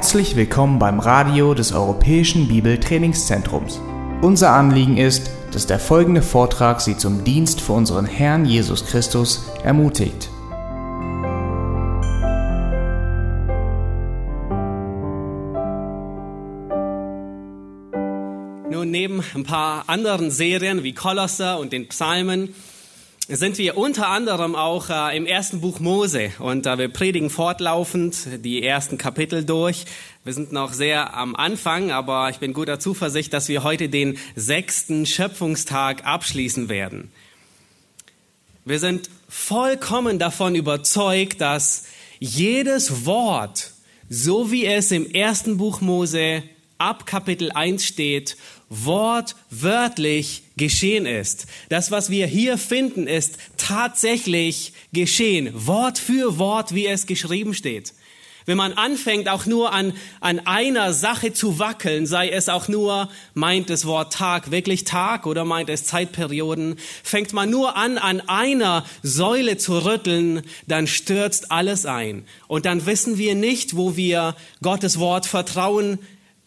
Herzlich willkommen beim Radio des Europäischen Bibeltrainingszentrums. Unser Anliegen ist, dass der folgende Vortrag Sie zum Dienst für unseren Herrn Jesus Christus ermutigt. Nun, neben ein paar anderen Serien wie Kolosser und den Psalmen sind wir unter anderem auch äh, im ersten Buch Mose und äh, wir predigen fortlaufend die ersten Kapitel durch. Wir sind noch sehr am Anfang, aber ich bin guter Zuversicht, dass wir heute den sechsten Schöpfungstag abschließen werden. Wir sind vollkommen davon überzeugt, dass jedes Wort, so wie es im ersten Buch Mose ab Kapitel 1 steht, wortwörtlich geschehen ist. Das, was wir hier finden, ist tatsächlich geschehen. Wort für Wort, wie es geschrieben steht. Wenn man anfängt, auch nur an, an einer Sache zu wackeln, sei es auch nur, meint das Wort Tag wirklich Tag oder meint es Zeitperioden, fängt man nur an, an einer Säule zu rütteln, dann stürzt alles ein. Und dann wissen wir nicht, wo wir Gottes Wort vertrauen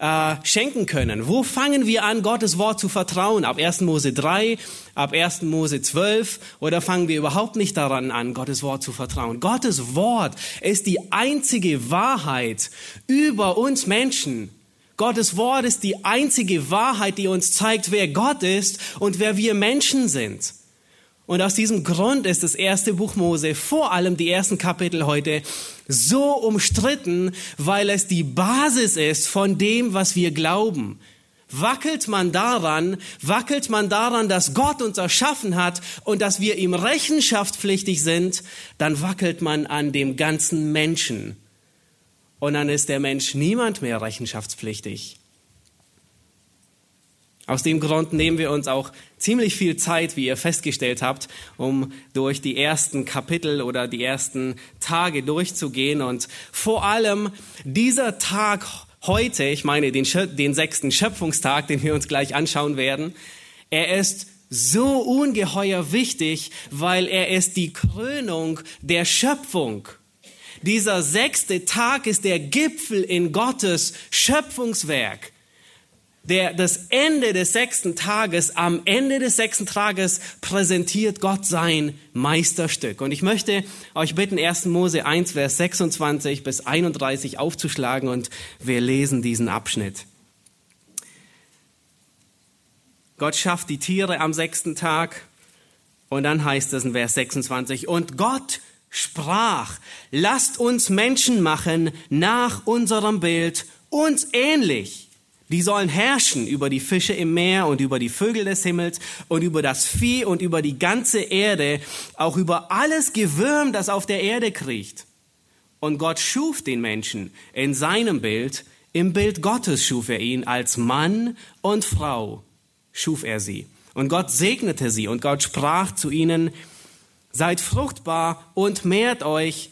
äh, schenken können. Wo fangen wir an, Gottes Wort zu vertrauen? Ab 1. Mose 3, ab 1. Mose 12 oder fangen wir überhaupt nicht daran an, Gottes Wort zu vertrauen? Gottes Wort ist die einzige Wahrheit über uns Menschen. Gottes Wort ist die einzige Wahrheit, die uns zeigt, wer Gott ist und wer wir Menschen sind. Und aus diesem Grund ist das erste Buch Mose, vor allem die ersten Kapitel heute, so umstritten, weil es die Basis ist von dem, was wir glauben. Wackelt man daran, wackelt man daran, dass Gott uns erschaffen hat und dass wir ihm rechenschaftspflichtig sind, dann wackelt man an dem ganzen Menschen. Und dann ist der Mensch niemand mehr rechenschaftspflichtig. Aus dem Grund nehmen wir uns auch ziemlich viel Zeit, wie ihr festgestellt habt, um durch die ersten Kapitel oder die ersten Tage durchzugehen. Und vor allem dieser Tag heute, ich meine den, den sechsten Schöpfungstag, den wir uns gleich anschauen werden, er ist so ungeheuer wichtig, weil er ist die Krönung der Schöpfung. Dieser sechste Tag ist der Gipfel in Gottes Schöpfungswerk der, das Ende des sechsten Tages, am Ende des sechsten Tages präsentiert Gott sein Meisterstück. Und ich möchte euch bitten, 1. Mose 1, Vers 26 bis 31 aufzuschlagen und wir lesen diesen Abschnitt. Gott schafft die Tiere am sechsten Tag und dann heißt es in Vers 26, und Gott sprach, lasst uns Menschen machen nach unserem Bild, uns ähnlich die sollen herrschen über die Fische im Meer und über die Vögel des Himmels und über das Vieh und über die ganze Erde, auch über alles Gewürm, das auf der Erde kriecht. Und Gott schuf den Menschen in seinem Bild, im Bild Gottes schuf er ihn, als Mann und Frau schuf er sie. Und Gott segnete sie und Gott sprach zu ihnen, seid fruchtbar und mehrt euch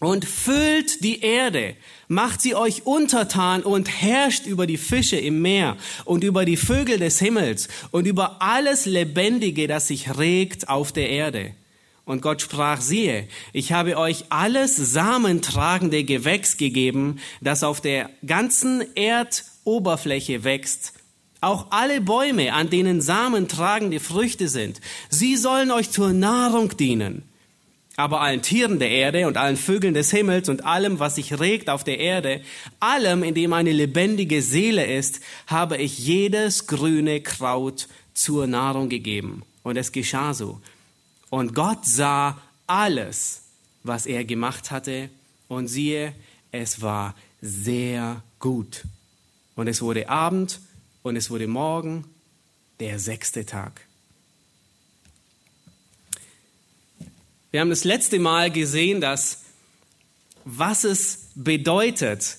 und füllt die Erde, macht sie euch untertan und herrscht über die Fische im Meer und über die Vögel des Himmels und über alles Lebendige, das sich regt auf der Erde. Und Gott sprach, siehe, ich habe euch alles samentragende Gewächs gegeben, das auf der ganzen Erdoberfläche wächst, auch alle Bäume, an denen samentragende Früchte sind, sie sollen euch zur Nahrung dienen aber allen Tieren der Erde und allen Vögeln des Himmels und allem, was sich regt auf der Erde, allem, in dem eine lebendige Seele ist, habe ich jedes grüne Kraut zur Nahrung gegeben. Und es geschah so. Und Gott sah alles, was er gemacht hatte, und siehe, es war sehr gut. Und es wurde Abend und es wurde Morgen, der sechste Tag. Wir haben das letzte Mal gesehen, dass was es bedeutet,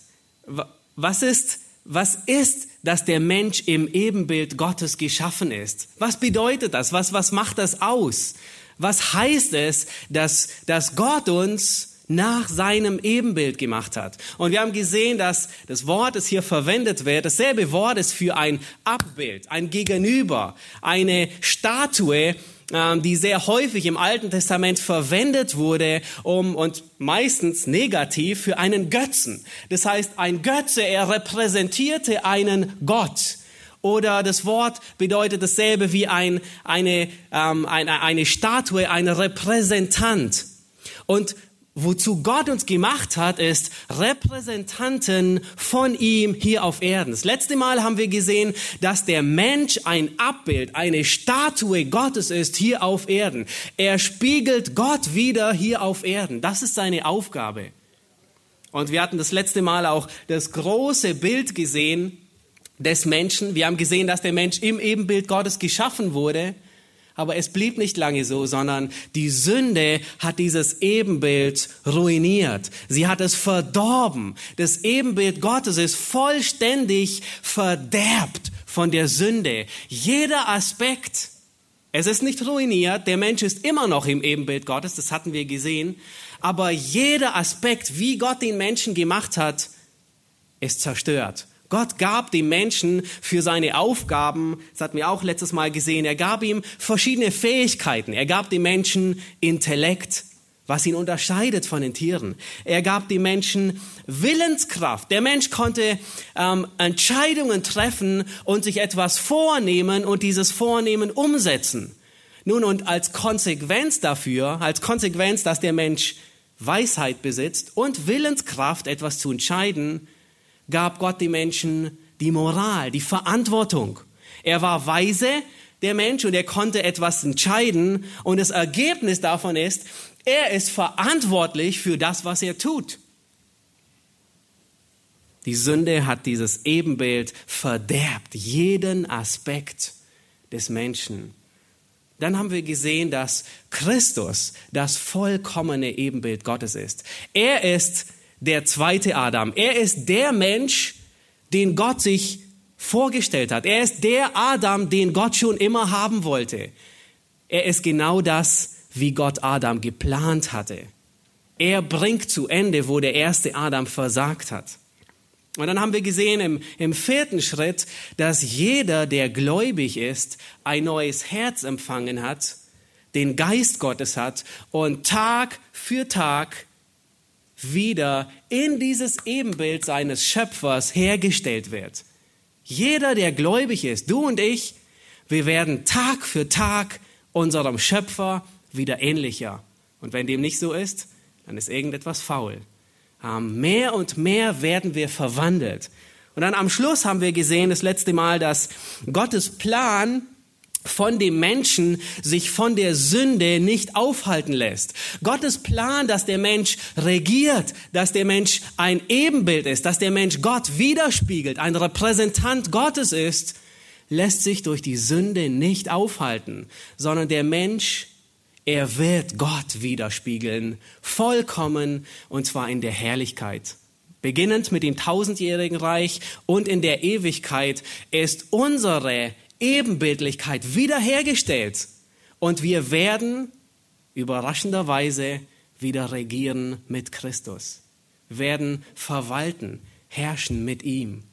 was ist, was ist, dass der Mensch im Ebenbild Gottes geschaffen ist. Was bedeutet das? Was, was macht das aus? Was heißt es, dass, dass Gott uns nach seinem Ebenbild gemacht hat. Und wir haben gesehen, dass das Wort, das hier verwendet wird, dasselbe Wort ist für ein Abbild, ein Gegenüber, eine Statue, die sehr häufig im Alten Testament verwendet wurde, um und meistens negativ für einen Götzen. Das heißt, ein Götze, er repräsentierte einen Gott. Oder das Wort bedeutet dasselbe wie ein, eine, ähm, eine, eine Statue, ein Repräsentant. Und wozu Gott uns gemacht hat, ist Repräsentanten von ihm hier auf Erden. Das letzte Mal haben wir gesehen, dass der Mensch ein Abbild, eine Statue Gottes ist hier auf Erden. Er spiegelt Gott wieder hier auf Erden. Das ist seine Aufgabe. Und wir hatten das letzte Mal auch das große Bild gesehen des Menschen. Wir haben gesehen, dass der Mensch im Ebenbild Gottes geschaffen wurde. Aber es blieb nicht lange so, sondern die Sünde hat dieses Ebenbild ruiniert. Sie hat es verdorben. Das Ebenbild Gottes ist vollständig verderbt von der Sünde. Jeder Aspekt, es ist nicht ruiniert, der Mensch ist immer noch im Ebenbild Gottes, das hatten wir gesehen, aber jeder Aspekt, wie Gott den Menschen gemacht hat, ist zerstört. Gott gab dem Menschen für seine Aufgaben, das hatten wir auch letztes Mal gesehen, er gab ihm verschiedene Fähigkeiten. Er gab dem Menschen Intellekt, was ihn unterscheidet von den Tieren. Er gab dem Menschen Willenskraft. Der Mensch konnte ähm, Entscheidungen treffen und sich etwas vornehmen und dieses Vornehmen umsetzen. Nun, und als Konsequenz dafür, als Konsequenz, dass der Mensch Weisheit besitzt und Willenskraft, etwas zu entscheiden, gab Gott den Menschen die Moral, die Verantwortung. Er war weise, der Mensch, und er konnte etwas entscheiden. Und das Ergebnis davon ist, er ist verantwortlich für das, was er tut. Die Sünde hat dieses Ebenbild verderbt, jeden Aspekt des Menschen. Dann haben wir gesehen, dass Christus das vollkommene Ebenbild Gottes ist. Er ist der zweite Adam. Er ist der Mensch, den Gott sich vorgestellt hat. Er ist der Adam, den Gott schon immer haben wollte. Er ist genau das, wie Gott Adam geplant hatte. Er bringt zu Ende, wo der erste Adam versagt hat. Und dann haben wir gesehen im, im vierten Schritt, dass jeder, der gläubig ist, ein neues Herz empfangen hat, den Geist Gottes hat und Tag für Tag wieder in dieses Ebenbild seines Schöpfers hergestellt wird. Jeder, der gläubig ist, du und ich, wir werden Tag für Tag unserem Schöpfer wieder ähnlicher. Und wenn dem nicht so ist, dann ist irgendetwas faul. Ähm, mehr und mehr werden wir verwandelt. Und dann am Schluss haben wir gesehen, das letzte Mal, dass Gottes Plan von dem Menschen sich von der Sünde nicht aufhalten lässt. Gottes Plan, dass der Mensch regiert, dass der Mensch ein Ebenbild ist, dass der Mensch Gott widerspiegelt, ein Repräsentant Gottes ist, lässt sich durch die Sünde nicht aufhalten, sondern der Mensch, er wird Gott widerspiegeln, vollkommen und zwar in der Herrlichkeit. Beginnend mit dem tausendjährigen Reich und in der Ewigkeit ist unsere Ebenbildlichkeit wiederhergestellt. Und wir werden überraschenderweise wieder regieren mit Christus, werden verwalten, herrschen mit ihm.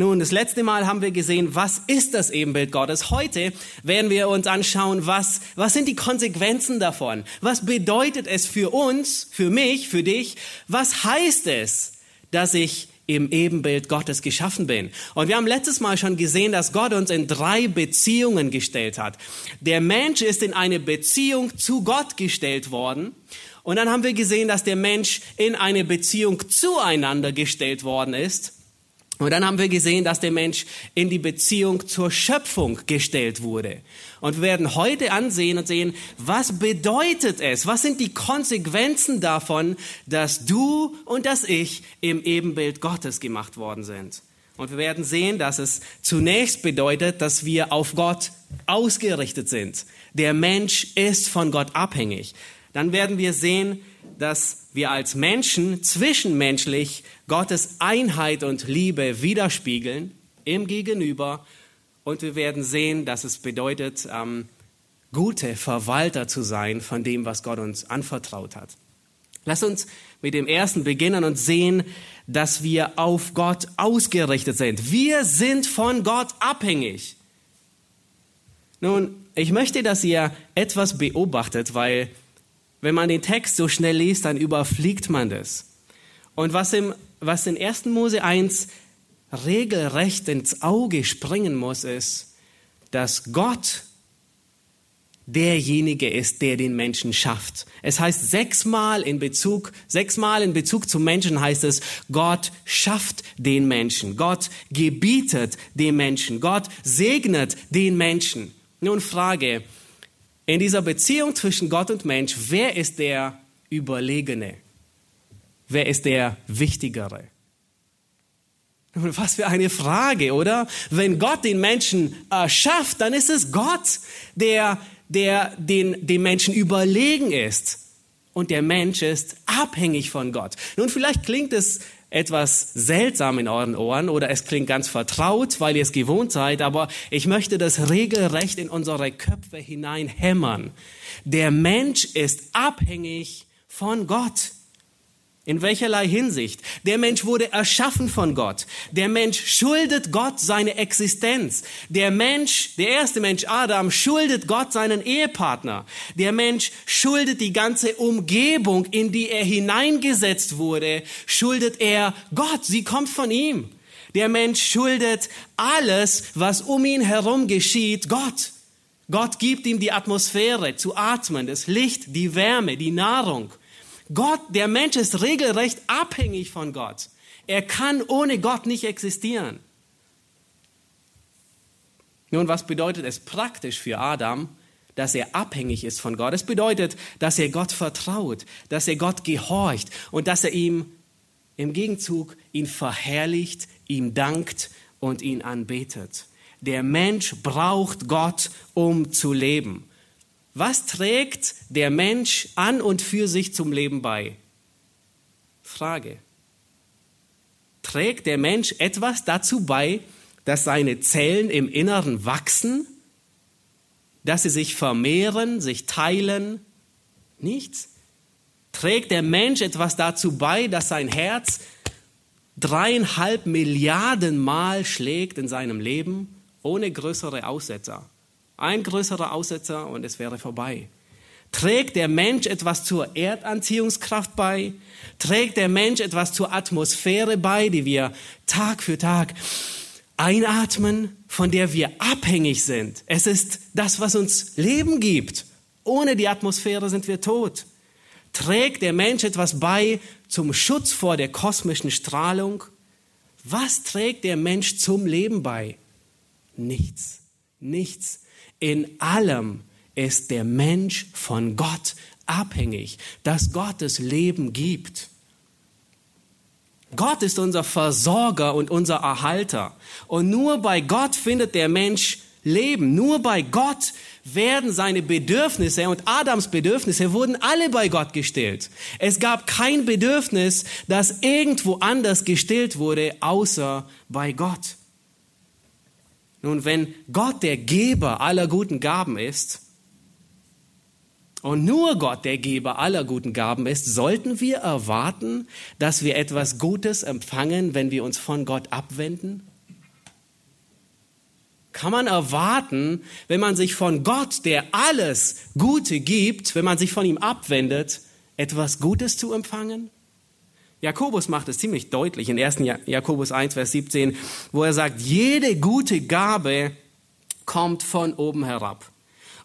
Nun, das letzte Mal haben wir gesehen, was ist das Ebenbild Gottes. Heute werden wir uns anschauen, was, was sind die Konsequenzen davon? Was bedeutet es für uns, für mich, für dich? Was heißt es, dass ich im Ebenbild Gottes geschaffen bin. Und wir haben letztes Mal schon gesehen, dass Gott uns in drei Beziehungen gestellt hat. Der Mensch ist in eine Beziehung zu Gott gestellt worden. Und dann haben wir gesehen, dass der Mensch in eine Beziehung zueinander gestellt worden ist. Und dann haben wir gesehen, dass der Mensch in die Beziehung zur Schöpfung gestellt wurde. Und wir werden heute ansehen und sehen, was bedeutet es? Was sind die Konsequenzen davon, dass du und dass ich im Ebenbild Gottes gemacht worden sind? Und wir werden sehen, dass es zunächst bedeutet, dass wir auf Gott ausgerichtet sind. Der Mensch ist von Gott abhängig. Dann werden wir sehen, dass wir als Menschen zwischenmenschlich Gottes Einheit und Liebe widerspiegeln im Gegenüber. Und wir werden sehen, dass es bedeutet, ähm, gute Verwalter zu sein von dem, was Gott uns anvertraut hat. Lass uns mit dem ersten beginnen und sehen, dass wir auf Gott ausgerichtet sind. Wir sind von Gott abhängig. Nun, ich möchte, dass ihr etwas beobachtet, weil wenn man den Text so schnell liest, dann überfliegt man das. Und was, im, was in 1. Mose 1 regelrecht ins Auge springen muss, ist, dass Gott derjenige ist, der den Menschen schafft. Es heißt sechsmal in Bezug, sechsmal in Bezug zum Menschen heißt es, Gott schafft den Menschen. Gott gebietet den Menschen. Gott segnet den Menschen. Nun Frage, in dieser Beziehung zwischen Gott und Mensch, wer ist der Überlegene? Wer ist der Wichtigere? Was für eine Frage, oder? Wenn Gott den Menschen erschafft, dann ist es Gott, der der den, dem Menschen überlegen ist. Und der Mensch ist abhängig von Gott. Nun, vielleicht klingt es etwas seltsam in euren Ohren oder es klingt ganz vertraut, weil ihr es gewohnt seid, aber ich möchte das regelrecht in unsere Köpfe hineinhämmern. Der Mensch ist abhängig von Gott. In welcherlei Hinsicht? Der Mensch wurde erschaffen von Gott. Der Mensch schuldet Gott seine Existenz. Der Mensch, der erste Mensch Adam, schuldet Gott seinen Ehepartner. Der Mensch schuldet die ganze Umgebung, in die er hineingesetzt wurde, schuldet er Gott. Sie kommt von ihm. Der Mensch schuldet alles, was um ihn herum geschieht, Gott. Gott gibt ihm die Atmosphäre zu atmen, das Licht, die Wärme, die Nahrung. Gott, der Mensch ist regelrecht abhängig von Gott. Er kann ohne Gott nicht existieren. Nun, was bedeutet es praktisch für Adam, dass er abhängig ist von Gott? Es bedeutet, dass er Gott vertraut, dass er Gott gehorcht und dass er ihm im Gegenzug ihn verherrlicht, ihm dankt und ihn anbetet. Der Mensch braucht Gott, um zu leben. Was trägt der Mensch an und für sich zum Leben bei? Frage. Trägt der Mensch etwas dazu bei, dass seine Zellen im Inneren wachsen, dass sie sich vermehren, sich teilen? Nichts. Trägt der Mensch etwas dazu bei, dass sein Herz dreieinhalb Milliarden Mal schlägt in seinem Leben, ohne größere Aussetzer? Ein größerer Aussetzer und es wäre vorbei. Trägt der Mensch etwas zur Erdanziehungskraft bei? Trägt der Mensch etwas zur Atmosphäre bei, die wir Tag für Tag einatmen, von der wir abhängig sind? Es ist das, was uns Leben gibt. Ohne die Atmosphäre sind wir tot. Trägt der Mensch etwas bei zum Schutz vor der kosmischen Strahlung? Was trägt der Mensch zum Leben bei? Nichts. Nichts. In allem ist der Mensch von Gott abhängig, dass Gott das Leben gibt. Gott ist unser Versorger und unser Erhalter. Und nur bei Gott findet der Mensch Leben. Nur bei Gott werden seine Bedürfnisse und Adams Bedürfnisse wurden alle bei Gott gestillt. Es gab kein Bedürfnis, das irgendwo anders gestillt wurde, außer bei Gott. Nun, wenn Gott der Geber aller guten Gaben ist und nur Gott der Geber aller guten Gaben ist, sollten wir erwarten, dass wir etwas Gutes empfangen, wenn wir uns von Gott abwenden? Kann man erwarten, wenn man sich von Gott, der alles Gute gibt, wenn man sich von ihm abwendet, etwas Gutes zu empfangen? Jakobus macht es ziemlich deutlich in 1. Jakobus 1, Vers 17, wo er sagt, jede gute Gabe kommt von oben herab.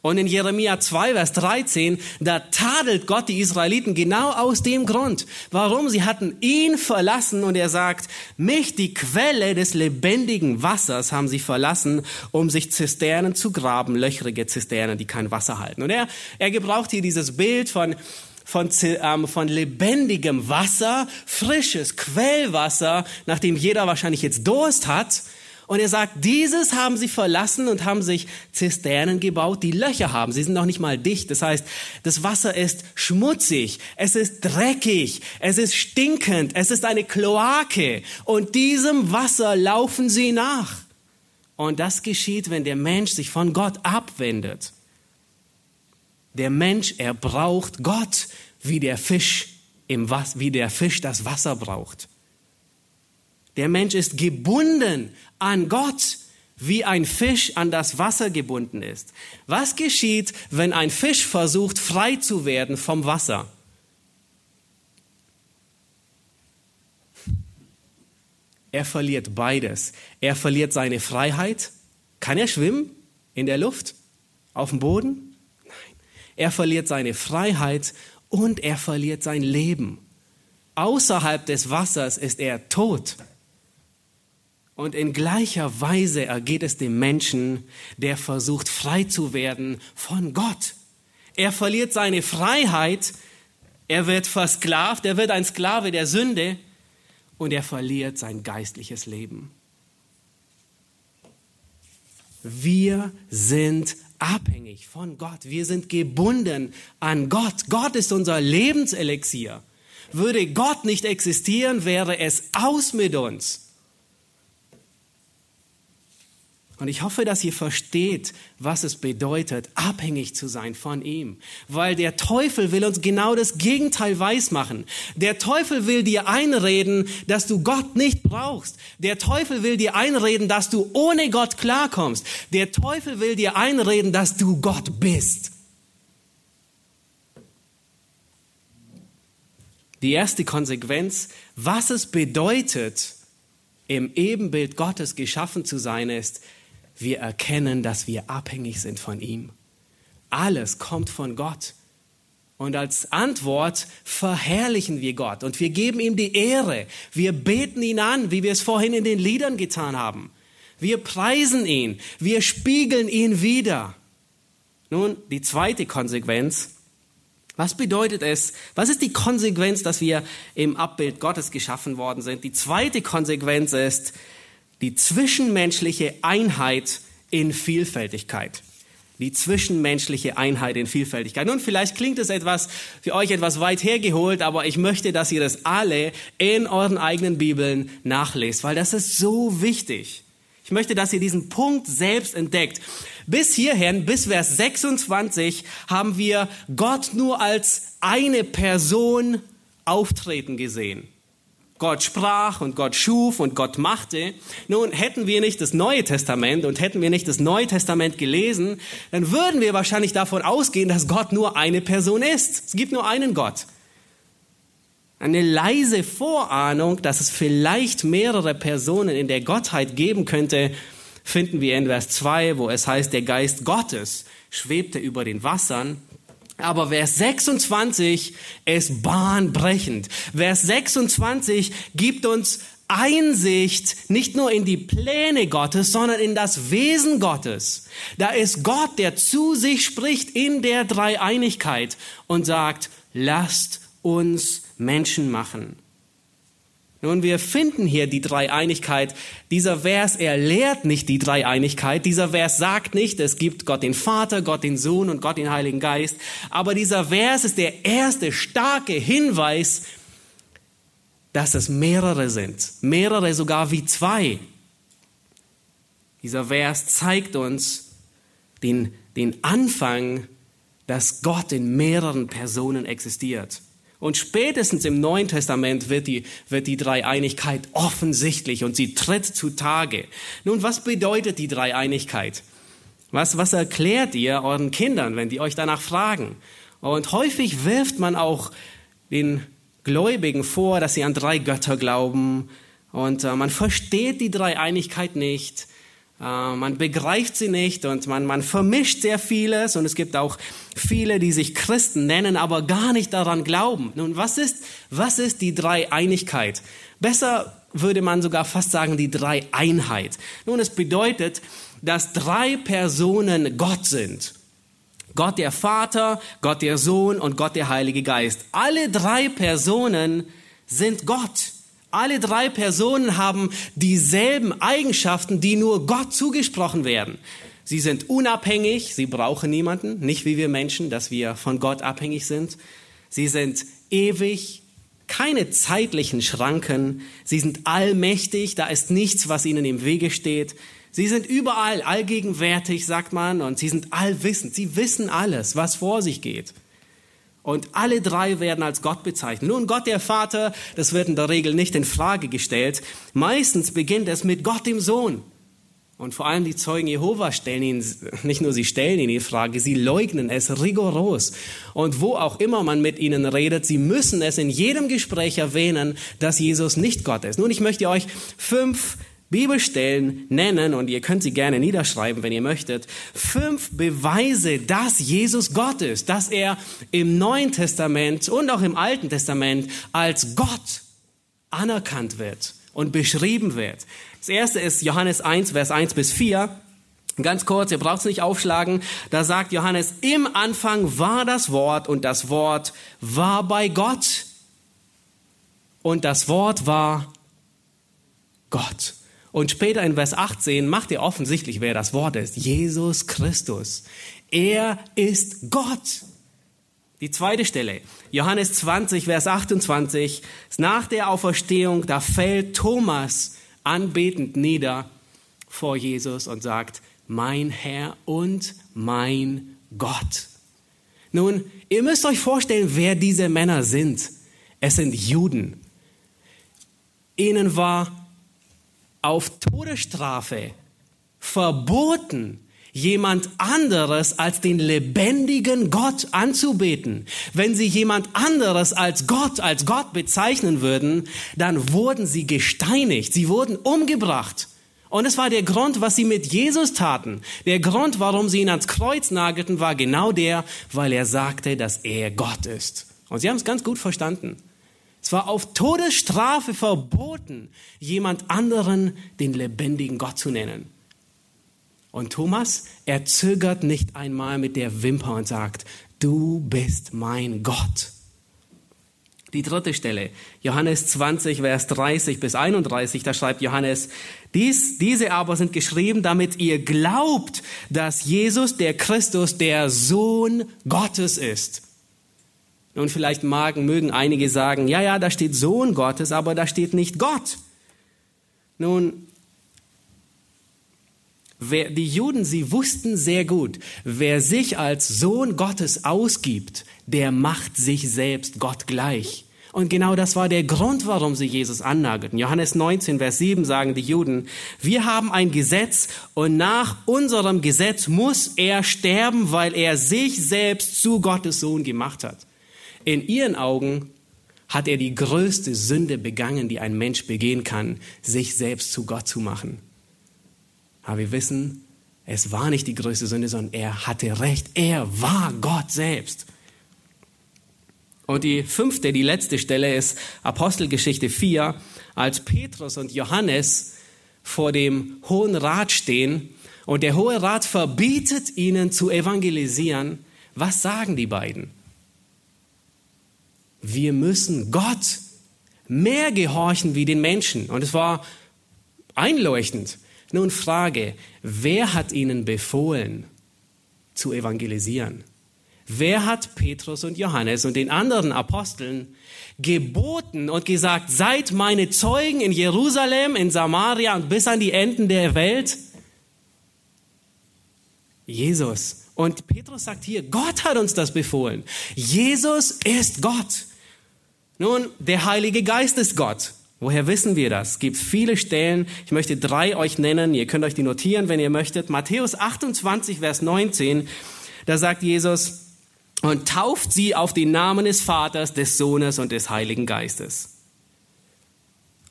Und in Jeremia 2, Vers 13, da tadelt Gott die Israeliten genau aus dem Grund. Warum? Sie hatten ihn verlassen und er sagt, mich, die Quelle des lebendigen Wassers, haben sie verlassen, um sich Zisternen zu graben, löchrige Zisternen, die kein Wasser halten. Und er, er gebraucht hier dieses Bild von, von, ähm, von lebendigem Wasser, frisches Quellwasser, nachdem jeder wahrscheinlich jetzt Durst hat. Und er sagt, dieses haben sie verlassen und haben sich Zisternen gebaut, die Löcher haben. Sie sind noch nicht mal dicht. Das heißt, das Wasser ist schmutzig, es ist dreckig, es ist stinkend, es ist eine Kloake. Und diesem Wasser laufen sie nach. Und das geschieht, wenn der Mensch sich von Gott abwendet. Der Mensch, er braucht Gott, wie der Fisch im Was wie der Fisch das Wasser braucht. Der Mensch ist gebunden an Gott, wie ein Fisch an das Wasser gebunden ist. Was geschieht, wenn ein Fisch versucht, frei zu werden vom Wasser? Er verliert beides. Er verliert seine Freiheit. Kann er schwimmen? In der Luft? Auf dem Boden? Er verliert seine Freiheit und er verliert sein Leben. Außerhalb des Wassers ist er tot. Und in gleicher Weise ergeht es dem Menschen, der versucht frei zu werden von Gott. Er verliert seine Freiheit, er wird versklavt, er wird ein Sklave der Sünde und er verliert sein geistliches Leben. Wir sind abhängig von Gott. Wir sind gebunden an Gott. Gott ist unser Lebenselixier. Würde Gott nicht existieren, wäre es aus mit uns. Und ich hoffe, dass ihr versteht, was es bedeutet, abhängig zu sein von ihm. Weil der Teufel will uns genau das Gegenteil weismachen. Der Teufel will dir einreden, dass du Gott nicht brauchst. Der Teufel will dir einreden, dass du ohne Gott klarkommst. Der Teufel will dir einreden, dass du Gott bist. Die erste Konsequenz, was es bedeutet, im Ebenbild Gottes geschaffen zu sein, ist, wir erkennen, dass wir abhängig sind von ihm. Alles kommt von Gott. Und als Antwort verherrlichen wir Gott und wir geben ihm die Ehre. Wir beten ihn an, wie wir es vorhin in den Liedern getan haben. Wir preisen ihn, wir spiegeln ihn wieder. Nun, die zweite Konsequenz. Was bedeutet es? Was ist die Konsequenz, dass wir im Abbild Gottes geschaffen worden sind? Die zweite Konsequenz ist, die zwischenmenschliche Einheit in Vielfältigkeit. Die zwischenmenschliche Einheit in Vielfältigkeit. Nun, vielleicht klingt es etwas für euch etwas weit hergeholt, aber ich möchte, dass ihr das alle in euren eigenen Bibeln nachlest, weil das ist so wichtig. Ich möchte, dass ihr diesen Punkt selbst entdeckt. Bis hierhin, bis Vers 26, haben wir Gott nur als eine Person auftreten gesehen. Gott sprach und Gott schuf und Gott machte. Nun, hätten wir nicht das Neue Testament und hätten wir nicht das Neue Testament gelesen, dann würden wir wahrscheinlich davon ausgehen, dass Gott nur eine Person ist. Es gibt nur einen Gott. Eine leise Vorahnung, dass es vielleicht mehrere Personen in der Gottheit geben könnte, finden wir in Vers 2, wo es heißt, der Geist Gottes schwebte über den Wassern. Aber Vers 26 ist bahnbrechend. Vers 26 gibt uns Einsicht nicht nur in die Pläne Gottes, sondern in das Wesen Gottes. Da ist Gott, der zu sich spricht in der Dreieinigkeit und sagt, lasst uns Menschen machen. Nun, wir finden hier die Dreieinigkeit. Dieser Vers, er lehrt nicht die Dreieinigkeit. Dieser Vers sagt nicht, es gibt Gott den Vater, Gott den Sohn und Gott den Heiligen Geist. Aber dieser Vers ist der erste starke Hinweis, dass es mehrere sind. Mehrere sogar wie zwei. Dieser Vers zeigt uns den, den Anfang, dass Gott in mehreren Personen existiert. Und spätestens im Neuen Testament wird die, wird die Dreieinigkeit offensichtlich und sie tritt zutage. Nun, was bedeutet die Dreieinigkeit? Was, was erklärt ihr euren Kindern, wenn die euch danach fragen? Und häufig wirft man auch den Gläubigen vor, dass sie an drei Götter glauben und äh, man versteht die Dreieinigkeit nicht. Äh, man begreift sie nicht und man, man vermischt sehr vieles und es gibt auch viele, die sich Christen nennen, aber gar nicht daran glauben. Nun, was ist, was ist die Dreieinigkeit? Besser würde man sogar fast sagen die Dreieinheit. Nun, es bedeutet, dass drei Personen Gott sind. Gott der Vater, Gott der Sohn und Gott der Heilige Geist. Alle drei Personen sind Gott. Alle drei Personen haben dieselben Eigenschaften, die nur Gott zugesprochen werden. Sie sind unabhängig, sie brauchen niemanden, nicht wie wir Menschen, dass wir von Gott abhängig sind. Sie sind ewig, keine zeitlichen Schranken, sie sind allmächtig, da ist nichts, was ihnen im Wege steht. Sie sind überall allgegenwärtig, sagt man, und sie sind allwissend. Sie wissen alles, was vor sich geht. Und alle drei werden als Gott bezeichnet. Nun, Gott der Vater, das wird in der Regel nicht in Frage gestellt. Meistens beginnt es mit Gott dem Sohn. Und vor allem die Zeugen Jehova stellen ihn, nicht nur sie stellen ihn die Frage, sie leugnen es rigoros. Und wo auch immer man mit ihnen redet, sie müssen es in jedem Gespräch erwähnen, dass Jesus nicht Gott ist. Nun, ich möchte euch fünf Bibelstellen nennen und ihr könnt sie gerne niederschreiben, wenn ihr möchtet. Fünf Beweise, dass Jesus Gott ist, dass er im Neuen Testament und auch im Alten Testament als Gott anerkannt wird und beschrieben wird. Das erste ist Johannes 1, Vers 1 bis 4. Ganz kurz, ihr braucht es nicht aufschlagen. Da sagt Johannes, im Anfang war das Wort und das Wort war bei Gott. Und das Wort war Gott. Und später in Vers 18 macht er offensichtlich, wer das Wort ist. Jesus Christus. Er ist Gott. Die zweite Stelle, Johannes 20, Vers 28, ist nach der Auferstehung, da fällt Thomas anbetend nieder vor Jesus und sagt, mein Herr und mein Gott. Nun, ihr müsst euch vorstellen, wer diese Männer sind. Es sind Juden. Ihnen war auf Todesstrafe verboten, jemand anderes als den lebendigen Gott anzubeten. Wenn sie jemand anderes als Gott, als Gott bezeichnen würden, dann wurden sie gesteinigt, sie wurden umgebracht. Und es war der Grund, was sie mit Jesus taten. Der Grund, warum sie ihn ans Kreuz nagelten, war genau der, weil er sagte, dass er Gott ist. Und sie haben es ganz gut verstanden. Es war auf Todesstrafe verboten, jemand anderen den lebendigen Gott zu nennen. Und Thomas, er zögert nicht einmal mit der Wimper und sagt, du bist mein Gott. Die dritte Stelle, Johannes 20, Vers 30 bis 31, da schreibt Johannes, dies, diese aber sind geschrieben, damit ihr glaubt, dass Jesus, der Christus, der Sohn Gottes ist. Nun, vielleicht magen, mögen einige sagen, ja, ja, da steht Sohn Gottes, aber da steht nicht Gott. Nun, Wer, die Juden, sie wussten sehr gut, wer sich als Sohn Gottes ausgibt, der macht sich selbst Gott gleich. Und genau das war der Grund, warum sie Jesus annagelten. Johannes 19, Vers 7 sagen die Juden, wir haben ein Gesetz und nach unserem Gesetz muss er sterben, weil er sich selbst zu Gottes Sohn gemacht hat. In ihren Augen hat er die größte Sünde begangen, die ein Mensch begehen kann, sich selbst zu Gott zu machen. Aber wir wissen, es war nicht die größte Sünde, sondern er hatte recht. Er war Gott selbst. Und die fünfte, die letzte Stelle ist Apostelgeschichte 4, als Petrus und Johannes vor dem Hohen Rat stehen und der Hohe Rat verbietet ihnen zu evangelisieren. Was sagen die beiden? Wir müssen Gott mehr gehorchen wie den Menschen. Und es war einleuchtend. Nun Frage, wer hat ihnen befohlen zu evangelisieren? Wer hat Petrus und Johannes und den anderen Aposteln geboten und gesagt, seid meine Zeugen in Jerusalem, in Samaria und bis an die Enden der Welt? Jesus. Und Petrus sagt hier, Gott hat uns das befohlen. Jesus ist Gott. Nun, der Heilige Geist ist Gott. Woher wissen wir das? Es gibt viele Stellen. Ich möchte drei euch nennen. Ihr könnt euch die notieren, wenn ihr möchtet. Matthäus 28, Vers 19. Da sagt Jesus, und tauft sie auf den Namen des Vaters, des Sohnes und des Heiligen Geistes.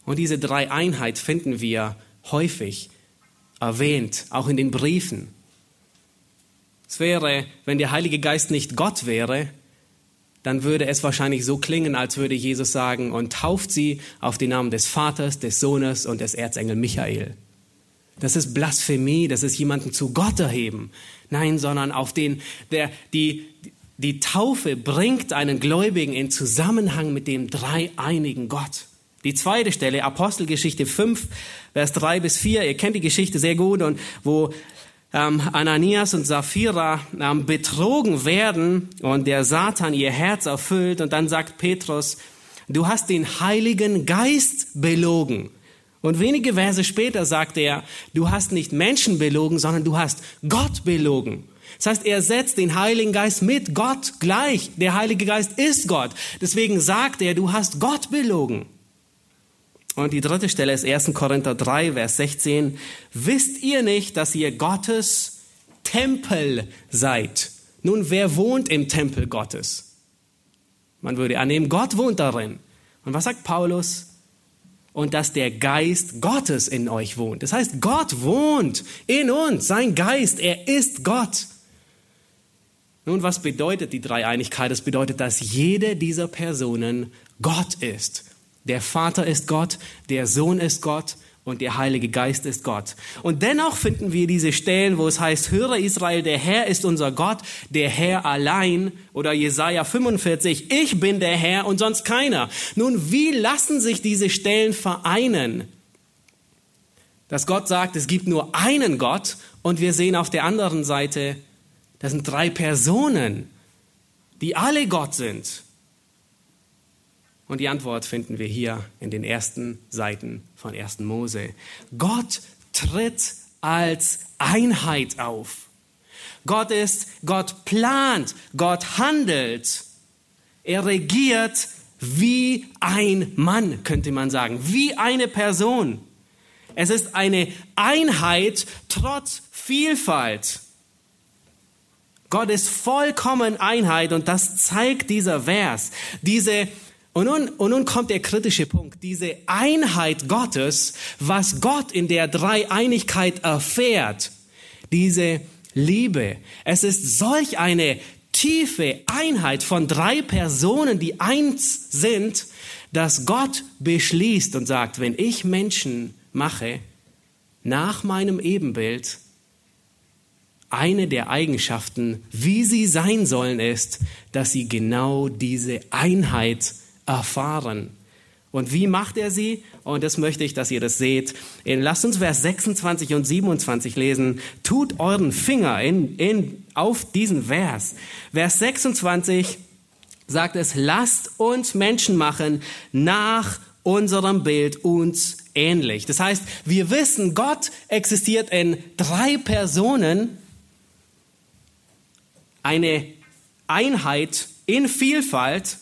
Und diese drei Einheit finden wir häufig erwähnt, auch in den Briefen. Es wäre, wenn der Heilige Geist nicht Gott wäre, dann würde es wahrscheinlich so klingen, als würde Jesus sagen, und tauft sie auf den Namen des Vaters, des Sohnes und des Erzengel Michael. Das ist Blasphemie, das ist jemanden zu Gott erheben. Nein, sondern auf den, der, die, die Taufe bringt einen Gläubigen in Zusammenhang mit dem dreieinigen Gott. Die zweite Stelle, Apostelgeschichte 5, Vers 3 bis 4. Ihr kennt die Geschichte sehr gut und wo ähm, Ananias und Sapphira ähm, betrogen werden und der Satan ihr Herz erfüllt und dann sagt Petrus, du hast den Heiligen Geist belogen. Und wenige Verse später sagt er, du hast nicht Menschen belogen, sondern du hast Gott belogen. Das heißt, er setzt den Heiligen Geist mit Gott gleich. Der Heilige Geist ist Gott. Deswegen sagt er, du hast Gott belogen. Und die dritte Stelle ist 1. Korinther 3, Vers 16. Wisst ihr nicht, dass ihr Gottes Tempel seid? Nun, wer wohnt im Tempel Gottes? Man würde annehmen, Gott wohnt darin. Und was sagt Paulus? Und dass der Geist Gottes in euch wohnt. Das heißt, Gott wohnt in uns, sein Geist, er ist Gott. Nun, was bedeutet die Dreieinigkeit? Das bedeutet, dass jede dieser Personen Gott ist. Der Vater ist Gott, der Sohn ist Gott und der Heilige Geist ist Gott. Und dennoch finden wir diese Stellen, wo es heißt, höre Israel, der Herr ist unser Gott, der Herr allein, oder Jesaja 45, ich bin der Herr und sonst keiner. Nun, wie lassen sich diese Stellen vereinen? Dass Gott sagt, es gibt nur einen Gott und wir sehen auf der anderen Seite, das sind drei Personen, die alle Gott sind. Und die Antwort finden wir hier in den ersten Seiten von 1. Mose. Gott tritt als Einheit auf. Gott ist, Gott plant, Gott handelt. Er regiert wie ein Mann, könnte man sagen, wie eine Person. Es ist eine Einheit trotz Vielfalt. Gott ist vollkommen Einheit und das zeigt dieser Vers. Diese, und nun, und nun kommt der kritische Punkt. Diese Einheit Gottes, was Gott in der Dreieinigkeit erfährt, diese Liebe. Es ist solch eine tiefe Einheit von drei Personen, die eins sind, dass Gott beschließt und sagt, wenn ich Menschen mache nach meinem Ebenbild, eine der Eigenschaften, wie sie sein sollen, ist, dass sie genau diese Einheit erfahren. Und wie macht er sie? Und das möchte ich, dass ihr das seht. Lasst uns Vers 26 und 27 lesen. Tut euren Finger in, in, auf diesen Vers. Vers 26 sagt es, lasst uns Menschen machen nach unserem Bild uns ähnlich. Das heißt, wir wissen, Gott existiert in drei Personen eine Einheit in Vielfalt.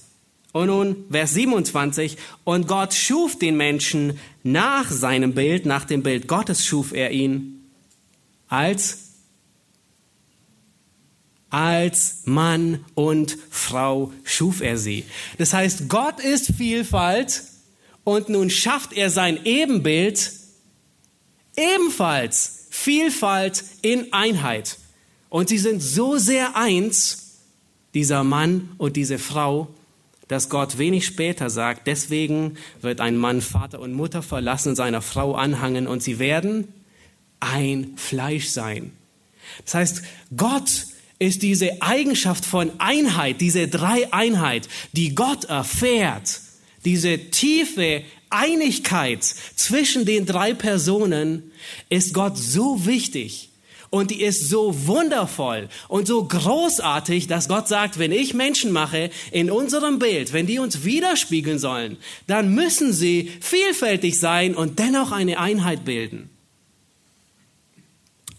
Und nun Vers 27, und Gott schuf den Menschen nach seinem Bild, nach dem Bild Gottes schuf er ihn als als Mann und Frau schuf er sie. Das heißt, Gott ist Vielfalt und nun schafft er sein Ebenbild ebenfalls Vielfalt in Einheit. Und sie sind so sehr eins, dieser Mann und diese Frau, dass Gott wenig später sagt, deswegen wird ein Mann Vater und Mutter verlassen, seiner Frau anhangen und sie werden ein Fleisch sein. Das heißt, Gott ist diese Eigenschaft von Einheit, diese Dreieinheit, die Gott erfährt, diese tiefe Einigkeit zwischen den drei Personen, ist Gott so wichtig, und die ist so wundervoll und so großartig, dass Gott sagt, wenn ich Menschen mache in unserem Bild, wenn die uns widerspiegeln sollen, dann müssen sie vielfältig sein und dennoch eine Einheit bilden.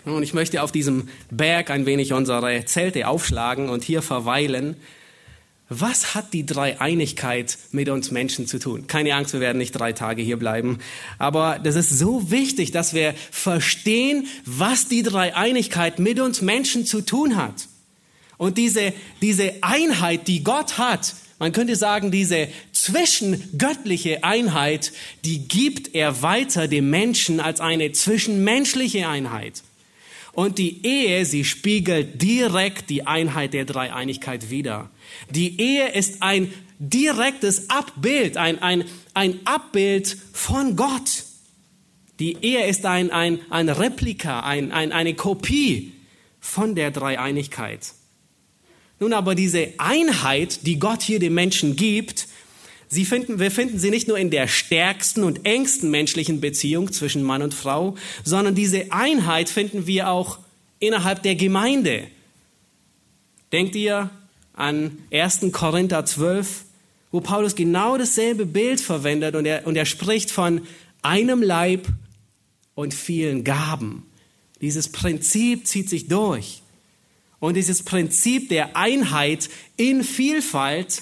Und ich möchte auf diesem Berg ein wenig unsere Zelte aufschlagen und hier verweilen was hat die Dreieinigkeit mit uns Menschen zu tun? Keine Angst, wir werden nicht drei Tage hier bleiben. Aber das ist so wichtig, dass wir verstehen, was die Dreieinigkeit mit uns Menschen zu tun hat. Und diese, diese Einheit, die Gott hat, man könnte sagen, diese zwischengöttliche Einheit, die gibt er weiter dem Menschen als eine zwischenmenschliche Einheit. Und die Ehe, sie spiegelt direkt die Einheit der Dreieinigkeit wider. Die Ehe ist ein direktes Abbild, ein, ein, ein Abbild von Gott. Die Ehe ist ein, ein, ein Replika, ein, ein, eine Kopie von der Dreieinigkeit. Nun aber diese Einheit, die Gott hier dem Menschen gibt, sie finden, wir finden sie nicht nur in der stärksten und engsten menschlichen Beziehung zwischen Mann und Frau, sondern diese Einheit finden wir auch innerhalb der Gemeinde. Denkt ihr an 1. Korinther 12, wo Paulus genau dasselbe Bild verwendet und er, und er spricht von einem Leib und vielen Gaben. Dieses Prinzip zieht sich durch. Und dieses Prinzip der Einheit in Vielfalt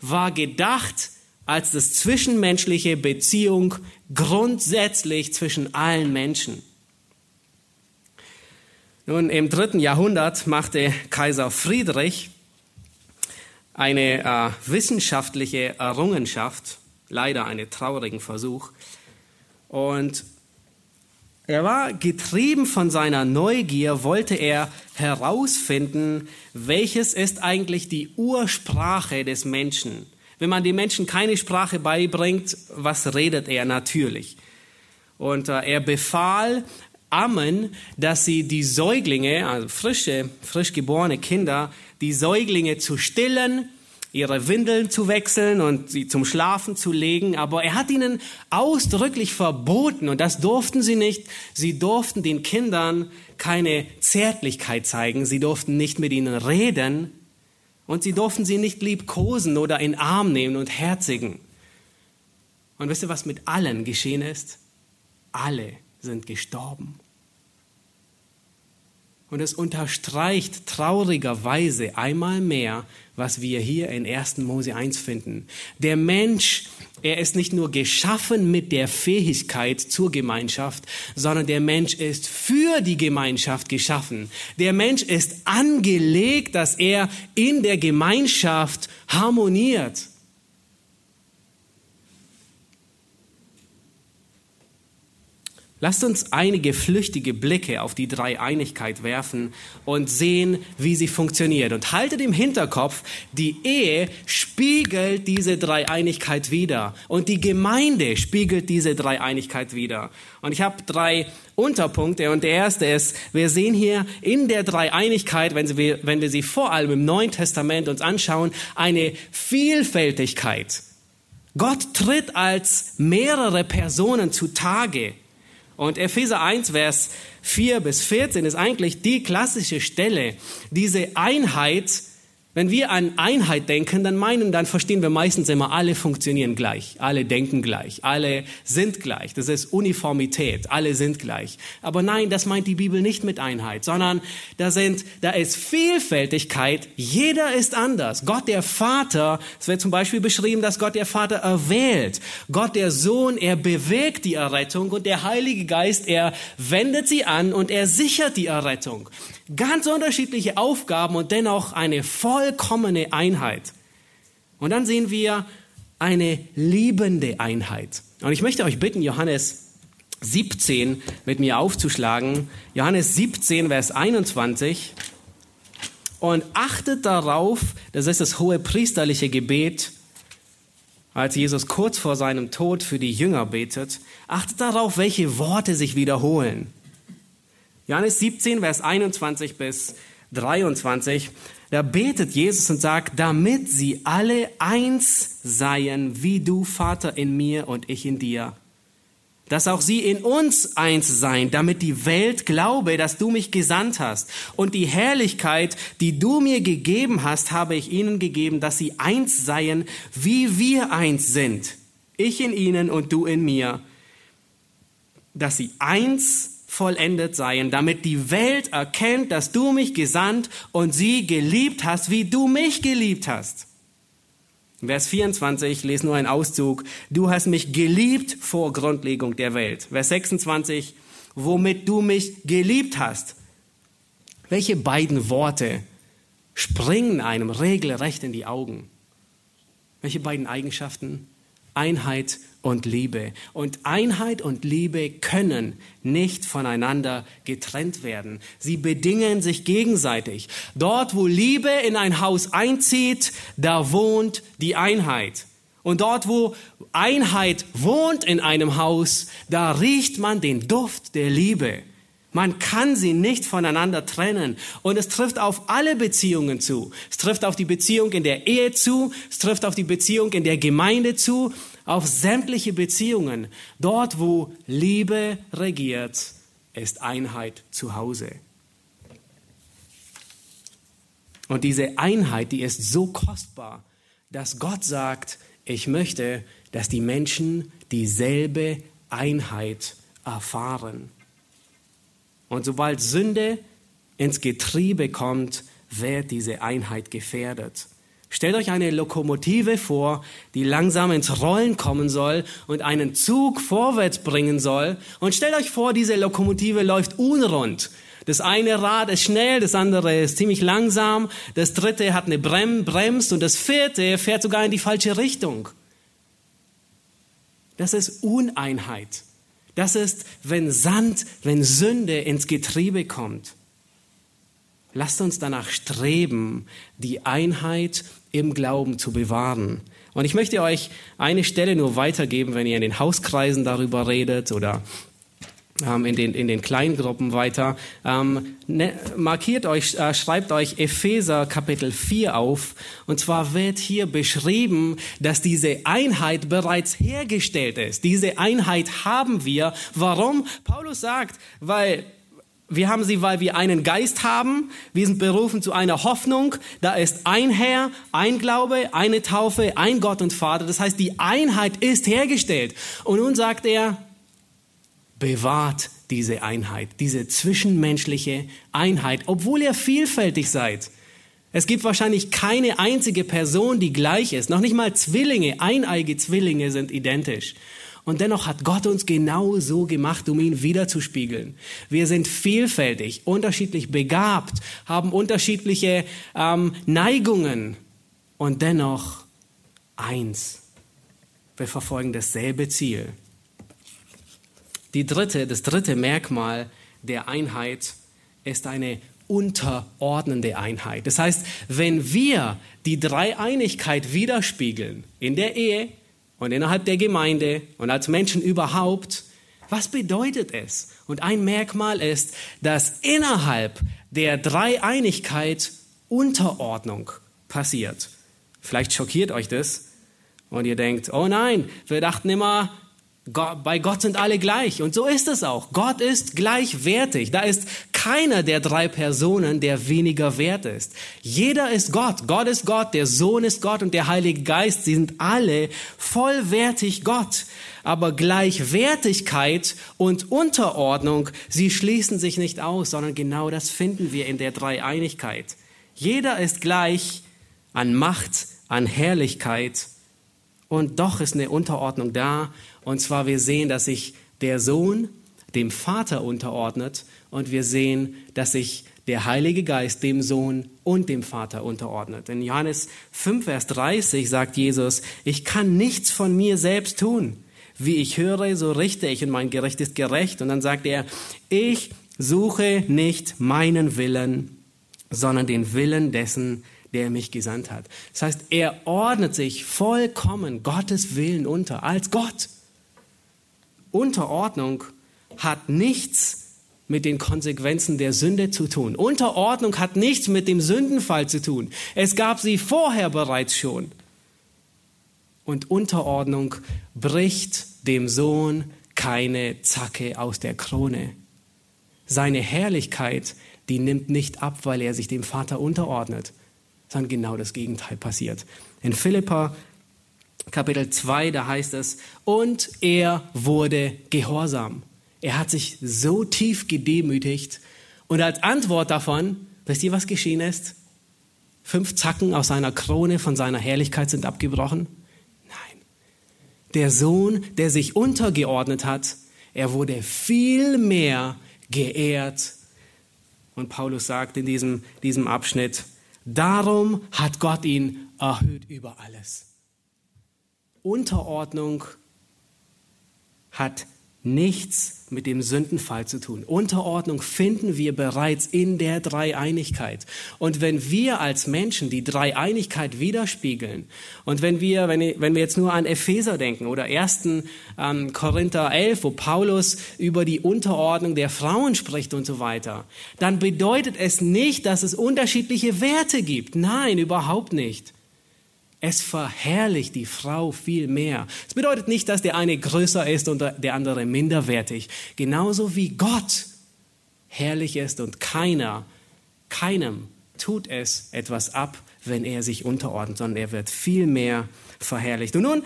war gedacht als das zwischenmenschliche Beziehung grundsätzlich zwischen allen Menschen. Nun, im dritten Jahrhundert machte Kaiser Friedrich eine äh, wissenschaftliche Errungenschaft, leider einen traurigen Versuch. Und er war getrieben von seiner Neugier, wollte er herausfinden, welches ist eigentlich die Ursprache des Menschen. Wenn man den Menschen keine Sprache beibringt, was redet er natürlich? Und äh, er befahl Ammen, dass sie die Säuglinge, also frische, frisch geborene Kinder, die Säuglinge zu stillen, ihre Windeln zu wechseln und sie zum Schlafen zu legen. Aber er hat ihnen ausdrücklich verboten, und das durften sie nicht, sie durften den Kindern keine Zärtlichkeit zeigen, sie durften nicht mit ihnen reden und sie durften sie nicht liebkosen oder in Arm nehmen und herzigen. Und wisst ihr, was mit allen geschehen ist? Alle sind gestorben. Und es unterstreicht traurigerweise einmal mehr, was wir hier in 1. Mose 1 finden. Der Mensch, er ist nicht nur geschaffen mit der Fähigkeit zur Gemeinschaft, sondern der Mensch ist für die Gemeinschaft geschaffen. Der Mensch ist angelegt, dass er in der Gemeinschaft harmoniert. Lasst uns einige flüchtige Blicke auf die Dreieinigkeit werfen und sehen, wie sie funktioniert. Und haltet im Hinterkopf, die Ehe spiegelt diese Dreieinigkeit wieder und die Gemeinde spiegelt diese Dreieinigkeit wieder. Und ich habe drei Unterpunkte und der erste ist, wir sehen hier in der Dreieinigkeit, wenn wir, wenn wir sie vor allem im Neuen Testament uns anschauen, eine Vielfältigkeit. Gott tritt als mehrere Personen zutage. Und Epheser 1, Vers 4 bis 14 ist eigentlich die klassische Stelle, diese Einheit wenn wir an Einheit denken, dann meinen, dann verstehen wir meistens immer, alle funktionieren gleich, alle denken gleich, alle sind gleich. Das ist Uniformität, alle sind gleich. Aber nein, das meint die Bibel nicht mit Einheit, sondern da sind, da ist Vielfältigkeit, jeder ist anders. Gott der Vater, es wird zum Beispiel beschrieben, dass Gott der Vater erwählt. Gott der Sohn, er bewegt die Errettung und der Heilige Geist, er wendet sie an und er sichert die Errettung. Ganz unterschiedliche Aufgaben und dennoch eine vollkommene Einheit. Und dann sehen wir eine liebende Einheit. Und ich möchte euch bitten, Johannes 17 mit mir aufzuschlagen. Johannes 17, Vers 21. Und achtet darauf, das ist das hohe priesterliche Gebet, als Jesus kurz vor seinem Tod für die Jünger betet. Achtet darauf, welche Worte sich wiederholen. Johannes 17, Vers 21 bis 23, da betet Jesus und sagt, damit sie alle eins seien, wie du, Vater, in mir und ich in dir. Dass auch sie in uns eins seien, damit die Welt glaube, dass du mich gesandt hast. Und die Herrlichkeit, die du mir gegeben hast, habe ich ihnen gegeben, dass sie eins seien, wie wir eins sind. Ich in ihnen und du in mir. Dass sie eins vollendet seien, damit die Welt erkennt, dass du mich gesandt und sie geliebt hast, wie du mich geliebt hast. Vers 24, ich lese nur einen Auszug. Du hast mich geliebt vor Grundlegung der Welt. Vers 26, womit du mich geliebt hast. Welche beiden Worte springen einem regelrecht in die Augen? Welche beiden Eigenschaften? Einheit und Liebe. Und Einheit und Liebe können nicht voneinander getrennt werden. Sie bedingen sich gegenseitig. Dort, wo Liebe in ein Haus einzieht, da wohnt die Einheit. Und dort, wo Einheit wohnt in einem Haus, da riecht man den Duft der Liebe. Man kann sie nicht voneinander trennen. Und es trifft auf alle Beziehungen zu. Es trifft auf die Beziehung in der Ehe zu. Es trifft auf die Beziehung in der Gemeinde zu auf sämtliche Beziehungen. Dort, wo Liebe regiert, ist Einheit zu Hause. Und diese Einheit, die ist so kostbar, dass Gott sagt, ich möchte, dass die Menschen dieselbe Einheit erfahren. Und sobald Sünde ins Getriebe kommt, wird diese Einheit gefährdet. Stellt euch eine Lokomotive vor, die langsam ins Rollen kommen soll und einen Zug vorwärts bringen soll. Und stellt euch vor, diese Lokomotive läuft unrund. Das eine Rad ist schnell, das andere ist ziemlich langsam, das dritte hat eine Brem Brems und das vierte fährt sogar in die falsche Richtung. Das ist Uneinheit. Das ist, wenn Sand, wenn Sünde ins Getriebe kommt. Lasst uns danach streben, die Einheit im Glauben zu bewahren. Und ich möchte euch eine Stelle nur weitergeben, wenn ihr in den Hauskreisen darüber redet oder in, den, in den Kleingruppen weiter. Ähm, ne, markiert euch, äh, schreibt euch Epheser Kapitel 4 auf. Und zwar wird hier beschrieben, dass diese Einheit bereits hergestellt ist. Diese Einheit haben wir. Warum? Paulus sagt, weil wir haben sie, weil wir einen Geist haben. Wir sind berufen zu einer Hoffnung. Da ist ein Herr, ein Glaube, eine Taufe, ein Gott und Vater. Das heißt, die Einheit ist hergestellt. Und nun sagt er, bewahrt diese Einheit, diese zwischenmenschliche Einheit, obwohl ihr vielfältig seid. Es gibt wahrscheinlich keine einzige Person, die gleich ist. Noch nicht mal Zwillinge, eineige Zwillinge sind identisch. Und dennoch hat Gott uns genau so gemacht, um ihn wiederzuspiegeln. Wir sind vielfältig, unterschiedlich begabt, haben unterschiedliche ähm, Neigungen und dennoch eins. Wir verfolgen dasselbe Ziel. Die dritte, das dritte Merkmal der Einheit ist eine unterordnende Einheit. Das heißt, wenn wir die Dreieinigkeit widerspiegeln in der Ehe, und innerhalb der Gemeinde und als Menschen überhaupt, was bedeutet es? Und ein Merkmal ist, dass innerhalb der Dreieinigkeit Unterordnung passiert. Vielleicht schockiert euch das und ihr denkt, oh nein, wir dachten immer, bei Gott sind alle gleich. Und so ist es auch. Gott ist gleichwertig. Da ist keiner der drei Personen, der weniger wert ist. Jeder ist Gott. Gott ist Gott, der Sohn ist Gott und der Heilige Geist. Sie sind alle vollwertig Gott. Aber Gleichwertigkeit und Unterordnung, sie schließen sich nicht aus, sondern genau das finden wir in der Dreieinigkeit. Jeder ist gleich an Macht, an Herrlichkeit und doch ist eine Unterordnung da. Und zwar wir sehen, dass sich der Sohn dem Vater unterordnet und wir sehen, dass sich der Heilige Geist dem Sohn und dem Vater unterordnet. In Johannes 5, Vers 30 sagt Jesus, ich kann nichts von mir selbst tun. Wie ich höre, so richte ich und mein Gericht ist gerecht. Und dann sagt er, ich suche nicht meinen Willen, sondern den Willen dessen, der mich gesandt hat. Das heißt, er ordnet sich vollkommen Gottes Willen unter, als Gott. Unterordnung hat nichts mit den Konsequenzen der Sünde zu tun. Unterordnung hat nichts mit dem Sündenfall zu tun. Es gab sie vorher bereits schon. Und Unterordnung bricht dem Sohn keine Zacke aus der Krone. Seine Herrlichkeit, die nimmt nicht ab, weil er sich dem Vater unterordnet sondern genau das Gegenteil passiert. In Philippa Kapitel 2, da heißt es, und er wurde gehorsam. Er hat sich so tief gedemütigt und als Antwort davon, wisst ihr, was geschehen ist? Fünf Zacken aus seiner Krone von seiner Herrlichkeit sind abgebrochen? Nein. Der Sohn, der sich untergeordnet hat, er wurde viel mehr geehrt. Und Paulus sagt in diesem, diesem Abschnitt, Darum hat Gott ihn erhöht über alles. Unterordnung hat nichts mit dem Sündenfall zu tun. Unterordnung finden wir bereits in der Dreieinigkeit. Und wenn wir als Menschen die Dreieinigkeit widerspiegeln und wenn wir, wenn, wenn wir jetzt nur an Epheser denken oder 1. Ähm, Korinther 11, wo Paulus über die Unterordnung der Frauen spricht und so weiter, dann bedeutet es nicht, dass es unterschiedliche Werte gibt. Nein, überhaupt nicht. Es verherrlicht die Frau viel mehr. Es bedeutet nicht, dass der eine größer ist und der andere minderwertig. Genauso wie Gott herrlich ist und keiner, keinem tut es etwas ab, wenn er sich unterordnet, sondern er wird viel mehr verherrlicht. Und nun,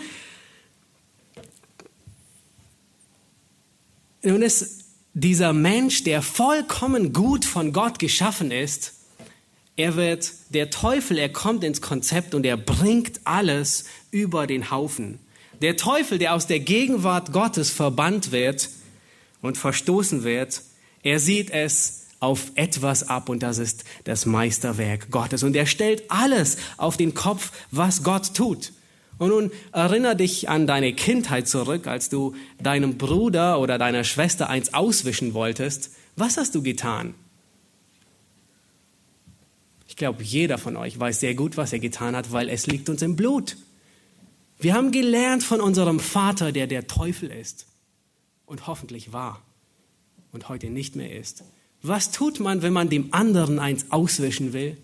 nun ist dieser Mensch, der vollkommen gut von Gott geschaffen ist, Er wird, der Teufel, er kommt ins Konzept und er bringt alles über den Haufen. Der Teufel, der aus der Gegenwart Gottes verbannt wird und verstoßen wird, er sieht es auf etwas ab und das ist das Meisterwerk Gottes. Und er stellt alles auf den Kopf, was Gott tut. Und nun erinnere dich an deine Kindheit zurück, als du deinem Bruder oder deiner Schwester eins auswischen wolltest. Was hast du getan? Ich glaube, jeder von euch weiß sehr gut, was er getan hat, weil es liegt uns im Blut. Wir haben gelernt von unserem Vater, der der Teufel ist und hoffentlich war und heute nicht mehr ist. Was tut man, wenn man dem anderen eins auswischen will?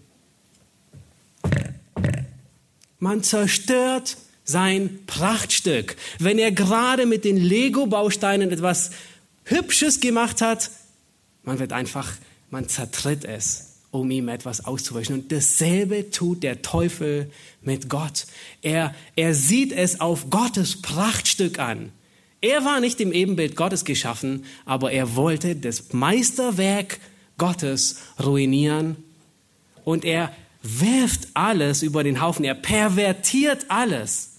Man zerstört sein Prachtstück. Wenn er gerade mit den Lego-Bausteinen etwas Hübsches gemacht hat, man wird einfach, man zertritt es um ihm etwas auszuwischen. Und dasselbe tut der Teufel mit Gott. Er, er sieht es auf Gottes Prachtstück an. Er war nicht im Ebenbild Gottes geschaffen, aber er wollte das Meisterwerk Gottes ruinieren. Und er wirft alles über den Haufen. Er pervertiert alles.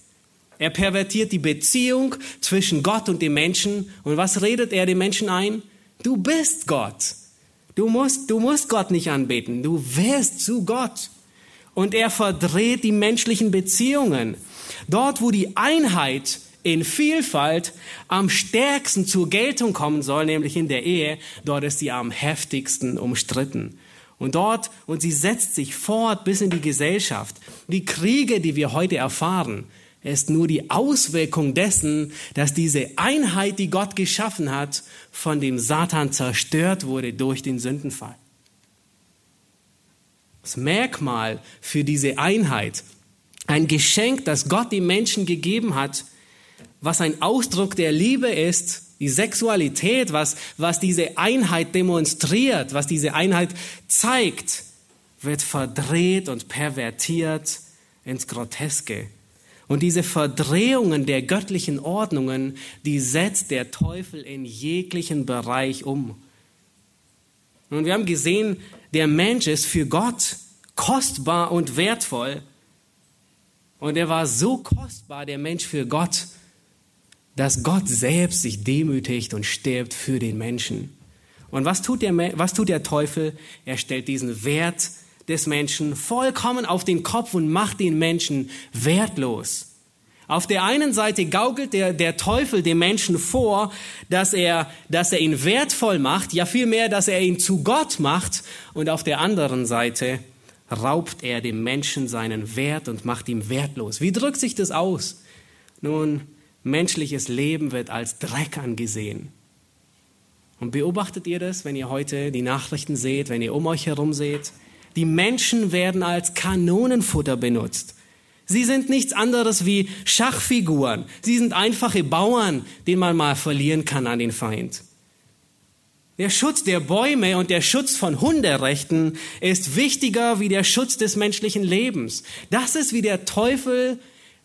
Er pervertiert die Beziehung zwischen Gott und dem Menschen. Und was redet er dem Menschen ein? Du bist Gott. Du musst, du musst Gott nicht anbeten. Du wirst zu Gott. Und er verdreht die menschlichen Beziehungen. Dort, wo die Einheit in Vielfalt am stärksten zur Geltung kommen soll, nämlich in der Ehe, dort ist sie am heftigsten umstritten. Und dort, und sie setzt sich fort bis in die Gesellschaft. Die Kriege, die wir heute erfahren, ist nur die Auswirkung dessen, dass diese Einheit, die Gott geschaffen hat, von dem Satan zerstört wurde durch den Sündenfall. Das Merkmal für diese Einheit, ein Geschenk, das Gott den Menschen gegeben hat, was ein Ausdruck der Liebe ist, die Sexualität, was, was diese Einheit demonstriert, was diese Einheit zeigt, wird verdreht und pervertiert ins Groteske und diese Verdrehungen der göttlichen Ordnungen, die setzt der Teufel in jeglichen Bereich um. Und wir haben gesehen, der Mensch ist für Gott kostbar und wertvoll. Und er war so kostbar, der Mensch für Gott, dass Gott selbst sich demütigt und stirbt für den Menschen. Und was tut der, was tut der Teufel? Er stellt diesen Wert des Menschen vollkommen auf den Kopf und macht den Menschen wertlos. Auf der einen Seite gaukelt der, der Teufel dem Menschen vor, dass er, dass er ihn wertvoll macht, ja vielmehr, dass er ihn zu Gott macht. Und auf der anderen Seite raubt er dem Menschen seinen Wert und macht ihn wertlos. Wie drückt sich das aus? Nun, menschliches Leben wird als Dreck angesehen. Und beobachtet ihr das, wenn ihr heute die Nachrichten seht, wenn ihr um euch herum seht? Die Menschen werden als Kanonenfutter benutzt. Sie sind nichts anderes wie Schachfiguren. Sie sind einfache Bauern, den man mal verlieren kann an den Feind. Der Schutz der Bäume und der Schutz von Hunderechten ist wichtiger wie der Schutz des menschlichen Lebens. Das ist wie der Teufel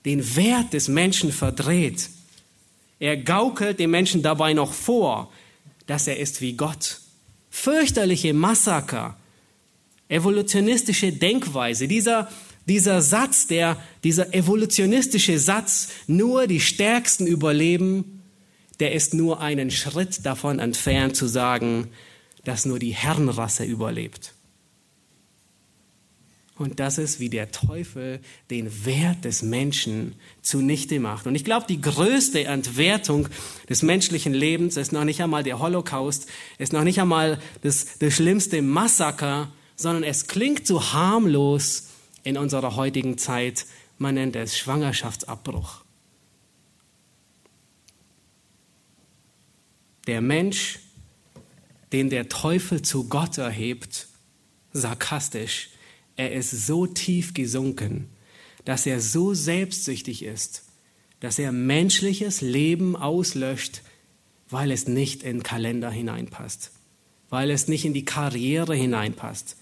den Wert des Menschen verdreht. Er gaukelt dem Menschen dabei noch vor, dass er ist wie Gott. Fürchterliche Massaker, evolutionistische Denkweise, dieser, dieser Satz, der, dieser evolutionistische Satz, nur die Stärksten überleben, der ist nur einen Schritt davon entfernt zu sagen, dass nur die Herrenrasse überlebt. Und das ist, wie der Teufel den Wert des Menschen zunichte macht. Und ich glaube, die größte Entwertung des menschlichen Lebens ist noch nicht einmal der Holocaust, ist noch nicht einmal das, das schlimmste Massaker, sondern es klingt so harmlos in unserer heutigen Zeit. Man nennt es Schwangerschaftsabbruch. Der Mensch, den der Teufel zu Gott erhebt, sarkastisch, er ist so tief gesunken, dass er so selbstsüchtig ist, dass er menschliches Leben auslöscht, weil es nicht in den Kalender hineinpasst, weil es nicht in die Karriere hineinpasst,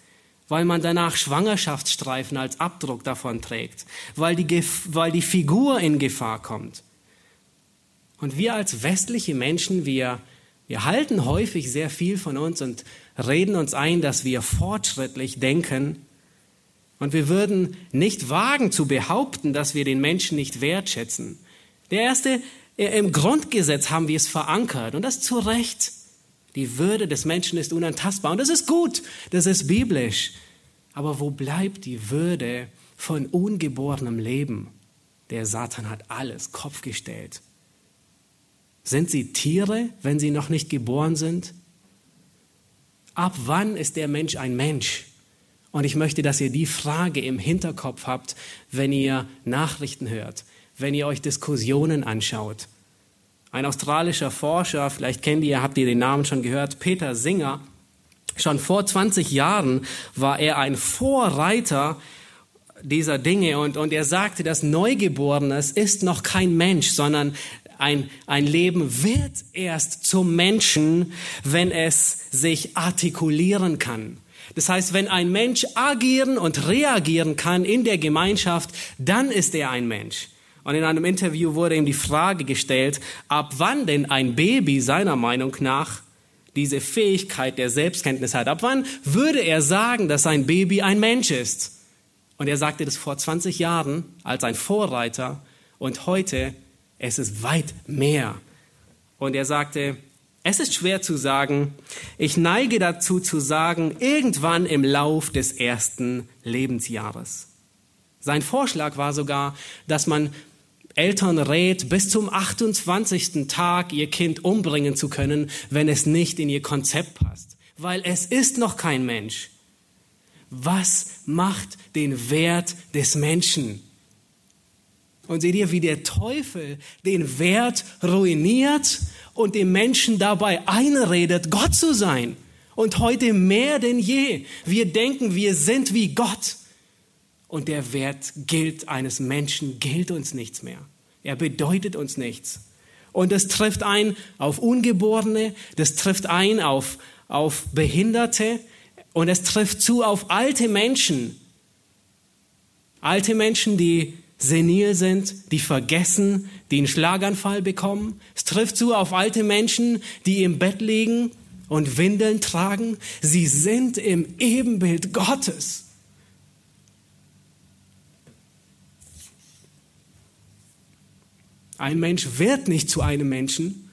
weil man danach Schwangerschaftsstreifen als Abdruck davon trägt, weil die, weil die Figur in Gefahr kommt. Und wir als westliche Menschen, wir, wir halten häufig sehr viel von uns und reden uns ein, dass wir fortschrittlich denken. Und wir würden nicht wagen zu behaupten, dass wir den Menschen nicht wertschätzen. Der erste, äh, im Grundgesetz haben wir es verankert und das zu Recht. Die Würde des Menschen ist unantastbar und das ist gut, das ist biblisch. Aber wo bleibt die Würde von ungeborenem Leben? Der Satan hat alles Kopf gestellt. Sind sie Tiere, wenn sie noch nicht geboren sind? Ab wann ist der Mensch ein Mensch? Und ich möchte, dass ihr die Frage im Hinterkopf habt, wenn ihr Nachrichten hört, wenn ihr euch Diskussionen anschaut. Ein australischer Forscher, vielleicht kennt ihr, habt ihr den Namen schon gehört, Peter Singer, schon vor 20 Jahren war er ein Vorreiter dieser Dinge und, und er sagte, dass Neugeborenes ist noch kein Mensch, sondern ein, ein Leben wird erst zum Menschen, wenn es sich artikulieren kann. Das heißt, wenn ein Mensch agieren und reagieren kann in der Gemeinschaft, dann ist er ein Mensch. Und in einem Interview wurde ihm die Frage gestellt, ab wann denn ein Baby seiner Meinung nach diese Fähigkeit der Selbstkenntnis hat. Ab wann würde er sagen, dass ein Baby ein Mensch ist? Und er sagte das vor 20 Jahren als ein Vorreiter und heute es ist weit mehr. Und er sagte, es ist schwer zu sagen. Ich neige dazu zu sagen, irgendwann im Lauf des ersten Lebensjahres. Sein Vorschlag war sogar, dass man Eltern rät, bis zum 28. Tag ihr Kind umbringen zu können, wenn es nicht in ihr Konzept passt. Weil es ist noch kein Mensch. Was macht den Wert des Menschen? Und seht ihr, wie der Teufel den Wert ruiniert und dem Menschen dabei einredet, Gott zu sein. Und heute mehr denn je. Wir denken, wir sind wie Gott. Und der Wert gilt eines Menschen gilt uns nichts mehr. Er bedeutet uns nichts. Und das trifft ein auf Ungeborene, das trifft ein auf, auf Behinderte und es trifft zu auf alte Menschen. Alte Menschen, die senil sind, die vergessen, die einen Schlaganfall bekommen. Es trifft zu auf alte Menschen, die im Bett liegen und Windeln tragen. Sie sind im Ebenbild Gottes. Ein Mensch wird nicht zu einem Menschen,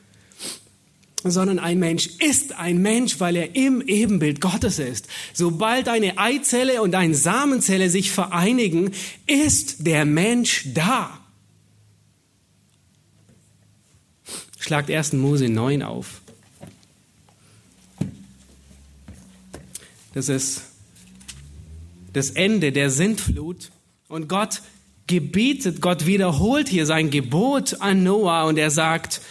sondern ein Mensch ist ein Mensch, weil er im Ebenbild Gottes ist. Sobald eine Eizelle und eine Samenzelle sich vereinigen, ist der Mensch da. Schlagt 1. Mose 9 auf. Das ist das Ende der Sintflut. Und Gott gebietet, Gott wiederholt hier sein Gebot an Noah und er sagt,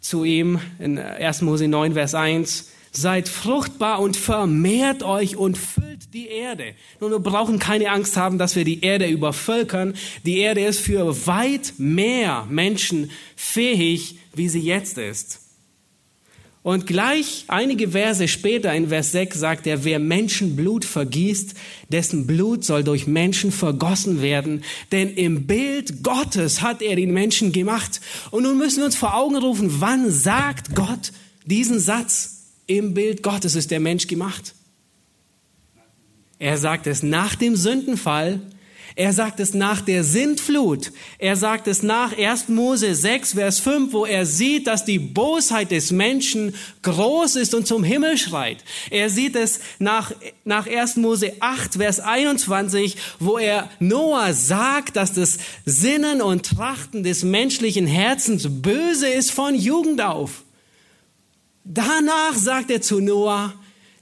zu ihm in 1. Mose 9, Vers 1, seid fruchtbar und vermehrt euch und füllt die Erde. Nun, wir brauchen keine Angst haben, dass wir die Erde übervölkern. Die Erde ist für weit mehr Menschen fähig, wie sie jetzt ist. Und gleich einige Verse später in Vers 6 sagt er, wer Menschenblut vergießt, dessen Blut soll durch Menschen vergossen werden, denn im Bild Gottes hat er den Menschen gemacht. Und nun müssen wir uns vor Augen rufen, wann sagt Gott diesen Satz? Im Bild Gottes ist der Mensch gemacht. Er sagt es nach dem Sündenfall, er sagt es nach der Sintflut. Er sagt es nach 1. Mose 6, Vers 5, wo er sieht, dass die Bosheit des Menschen groß ist und zum Himmel schreit. Er sieht es nach, nach 1. Mose 8, Vers 21, wo er Noah sagt, dass das Sinnen und Trachten des menschlichen Herzens böse ist von Jugend auf. Danach sagt er zu Noah,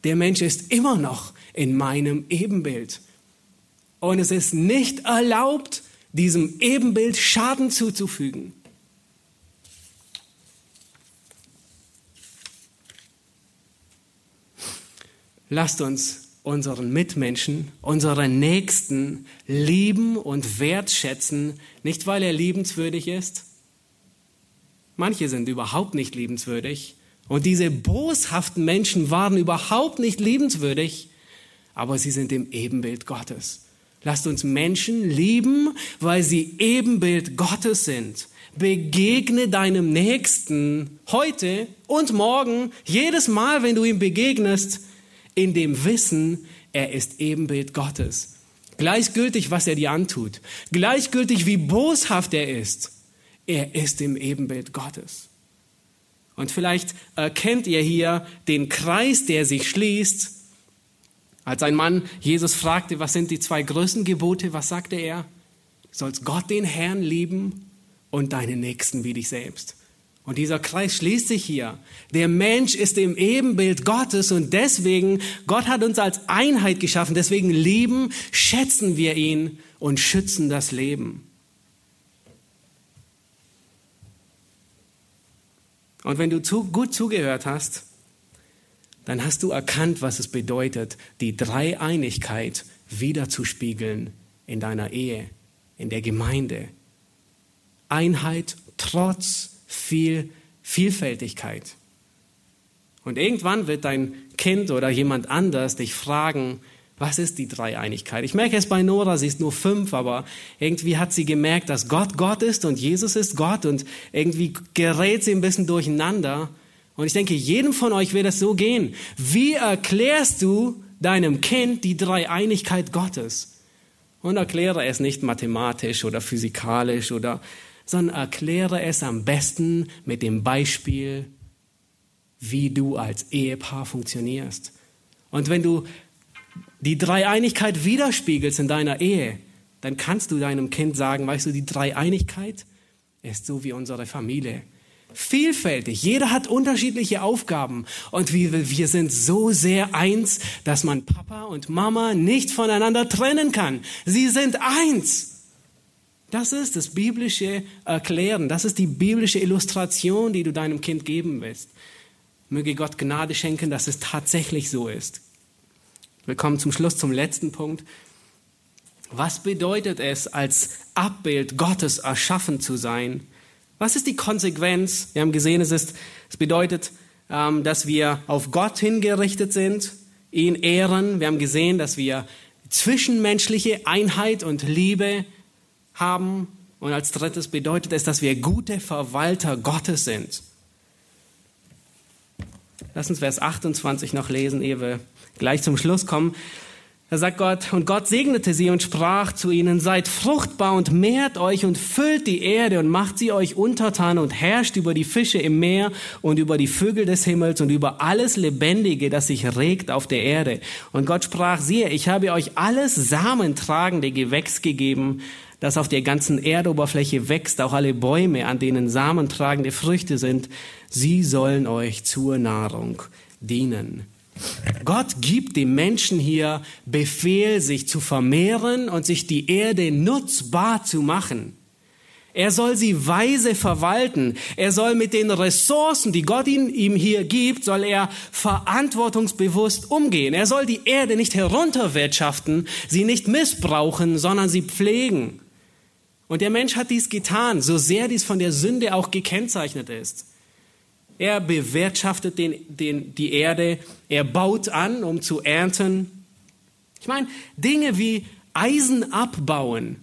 der Mensch ist immer noch in meinem Ebenbild. Und es ist nicht erlaubt, diesem Ebenbild Schaden zuzufügen. Lasst uns unseren Mitmenschen, unseren Nächsten lieben und wertschätzen, nicht weil er liebenswürdig ist. Manche sind überhaupt nicht liebenswürdig und diese boshaften Menschen waren überhaupt nicht liebenswürdig, aber sie sind im Ebenbild Gottes. Lasst uns Menschen lieben, weil sie Ebenbild Gottes sind. Begegne deinem Nächsten heute und morgen, jedes Mal, wenn du ihm begegnest, in dem Wissen, er ist Ebenbild Gottes. Gleichgültig, was er dir antut. Gleichgültig, wie boshaft er ist. Er ist im Ebenbild Gottes. Und vielleicht erkennt ihr hier den Kreis, der sich schließt. Als ein Mann Jesus fragte, was sind die zwei größten Gebote, was sagte er? Du sollst Gott den Herrn lieben und deinen Nächsten wie dich selbst. Und dieser Kreis schließt sich hier. Der Mensch ist im Ebenbild Gottes und deswegen, Gott hat uns als Einheit geschaffen, deswegen lieben, schätzen wir ihn und schützen das Leben. Und wenn du zu, gut zugehört hast, dann hast du erkannt, was es bedeutet, die Dreieinigkeit wiederzuspiegeln in deiner Ehe, in der Gemeinde. Einheit trotz viel Vielfältigkeit. Und irgendwann wird dein Kind oder jemand anders dich fragen, was ist die Dreieinigkeit? Ich merke es bei Nora, sie ist nur fünf, aber irgendwie hat sie gemerkt, dass Gott Gott ist und Jesus ist Gott und irgendwie gerät sie ein bisschen durcheinander. Und ich denke, jedem von euch wird es so gehen. Wie erklärst du deinem Kind die Dreieinigkeit Gottes? Und erkläre es nicht mathematisch oder physikalisch oder sondern erkläre es am besten mit dem Beispiel, wie du als Ehepaar funktionierst. Und wenn du die Dreieinigkeit widerspiegelst in deiner Ehe, dann kannst du deinem Kind sagen, weißt du, die Dreieinigkeit ist so wie unsere Familie. Vielfältig, jeder hat unterschiedliche Aufgaben und wir, wir sind so sehr eins, dass man Papa und Mama nicht voneinander trennen kann. Sie sind eins. Das ist das biblische Erklären, das ist die biblische Illustration, die du deinem Kind geben willst. Möge Gott Gnade schenken, dass es tatsächlich so ist. Wir kommen zum Schluss zum letzten Punkt. Was bedeutet es, als Abbild Gottes erschaffen zu sein? Was ist die Konsequenz? Wir haben gesehen, es, ist, es bedeutet, ähm, dass wir auf Gott hingerichtet sind, ihn ehren. Wir haben gesehen, dass wir zwischenmenschliche Einheit und Liebe haben. Und als drittes bedeutet es, dass wir gute Verwalter Gottes sind. Lass uns Vers 28 noch lesen, ehe wir gleich zum Schluss kommen. Da sagt Gott, und Gott segnete sie und sprach zu ihnen, seid fruchtbar und mehrt euch und füllt die Erde und macht sie euch untertan und herrscht über die Fische im Meer und über die Vögel des Himmels und über alles Lebendige, das sich regt auf der Erde. Und Gott sprach, siehe, ich habe euch alles samentragende Gewächs gegeben, das auf der ganzen Erdoberfläche wächst, auch alle Bäume, an denen samentragende Früchte sind, sie sollen euch zur Nahrung dienen. Gott gibt dem Menschen hier Befehl, sich zu vermehren und sich die Erde nutzbar zu machen. Er soll sie weise verwalten. Er soll mit den Ressourcen, die Gott ihm hier gibt, soll er verantwortungsbewusst umgehen. Er soll die Erde nicht herunterwirtschaften, sie nicht missbrauchen, sondern sie pflegen. Und der Mensch hat dies getan, so sehr dies von der Sünde auch gekennzeichnet ist. Er bewirtschaftet den, den, die Erde, er baut an, um zu ernten. Ich meine, Dinge wie Eisen abbauen,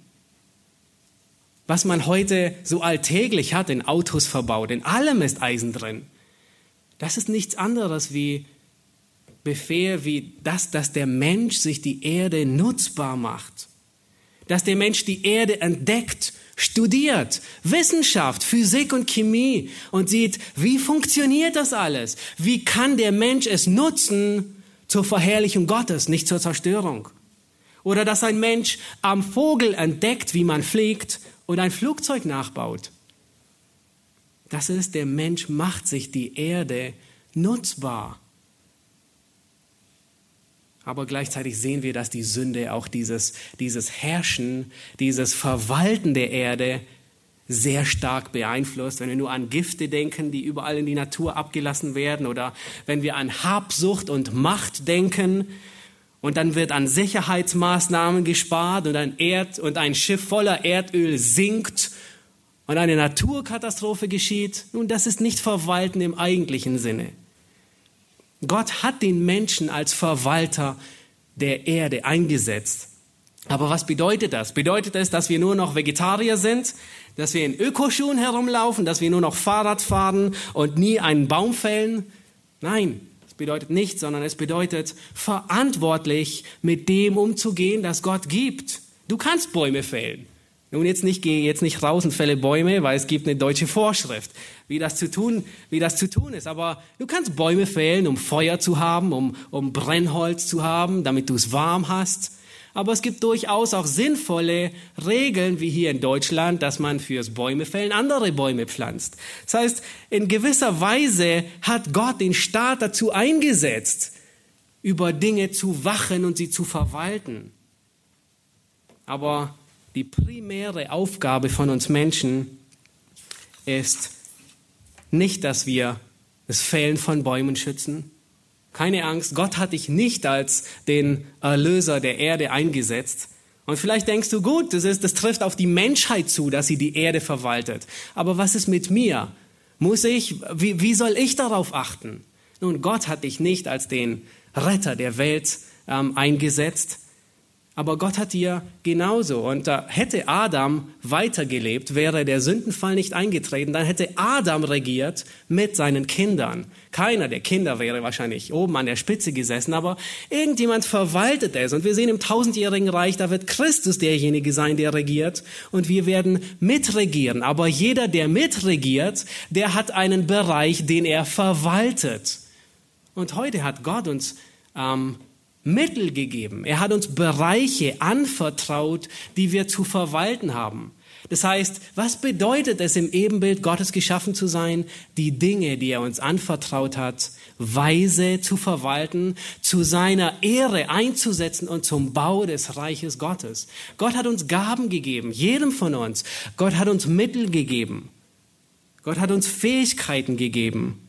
was man heute so alltäglich hat, in Autos verbaut, in allem ist Eisen drin. Das ist nichts anderes wie Befehl, wie das, dass der Mensch sich die Erde nutzbar macht. Dass der Mensch die Erde entdeckt studiert Wissenschaft, Physik und Chemie und sieht, wie funktioniert das alles? Wie kann der Mensch es nutzen zur Verherrlichung Gottes, nicht zur Zerstörung? Oder dass ein Mensch am Vogel entdeckt, wie man fliegt und ein Flugzeug nachbaut. Das ist, der Mensch macht sich die Erde nutzbar. Aber gleichzeitig sehen wir, dass die Sünde auch dieses, dieses Herrschen, dieses Verwalten der Erde sehr stark beeinflusst. Wenn wir nur an Gifte denken, die überall in die Natur abgelassen werden, oder wenn wir an Habsucht und Macht denken, und dann wird an Sicherheitsmaßnahmen gespart und ein Erd und ein Schiff voller Erdöl sinkt und eine Naturkatastrophe geschieht. Nun, das ist nicht Verwalten im eigentlichen Sinne. Gott hat den Menschen als Verwalter der Erde eingesetzt. Aber was bedeutet das? Bedeutet es, dass wir nur noch Vegetarier sind, dass wir in Ökoschuhen herumlaufen, dass wir nur noch Fahrrad fahren und nie einen Baum fällen? Nein, Es bedeutet nicht, sondern es bedeutet verantwortlich mit dem umzugehen, das Gott gibt. Du kannst Bäume fällen. Nun jetzt nicht, geh jetzt nicht raus und fälle Bäume, weil es gibt eine deutsche Vorschrift, wie das zu tun, wie das zu tun ist. Aber du kannst Bäume fällen, um Feuer zu haben, um, um Brennholz zu haben, damit du es warm hast. Aber es gibt durchaus auch sinnvolle Regeln, wie hier in Deutschland, dass man fürs Bäumefällen andere Bäume pflanzt. Das heißt, in gewisser Weise hat Gott den Staat dazu eingesetzt, über Dinge zu wachen und sie zu verwalten. Aber die primäre Aufgabe von uns Menschen ist nicht, dass wir das Fällen von Bäumen schützen. Keine Angst, Gott hat dich nicht als den Erlöser der Erde eingesetzt. Und vielleicht denkst du, gut, das, ist, das trifft auf die Menschheit zu, dass sie die Erde verwaltet. Aber was ist mit mir? Muss ich, wie, wie soll ich darauf achten? Nun, Gott hat dich nicht als den Retter der Welt ähm, eingesetzt, aber Gott hat dir genauso. Und da hätte Adam weitergelebt, wäre der Sündenfall nicht eingetreten, dann hätte Adam regiert mit seinen Kindern. Keiner der Kinder wäre wahrscheinlich oben an der Spitze gesessen, aber irgendjemand verwaltet es. Und wir sehen im tausendjährigen Reich, da wird Christus derjenige sein, der regiert. Und wir werden mitregieren. Aber jeder, der mitregiert, der hat einen Bereich, den er verwaltet. Und heute hat Gott uns ähm, Mittel gegeben. Er hat uns Bereiche anvertraut, die wir zu verwalten haben. Das heißt, was bedeutet es, im Ebenbild Gottes geschaffen zu sein? Die Dinge, die er uns anvertraut hat, weise zu verwalten, zu seiner Ehre einzusetzen und zum Bau des Reiches Gottes. Gott hat uns Gaben gegeben, jedem von uns. Gott hat uns Mittel gegeben. Gott hat uns Fähigkeiten gegeben.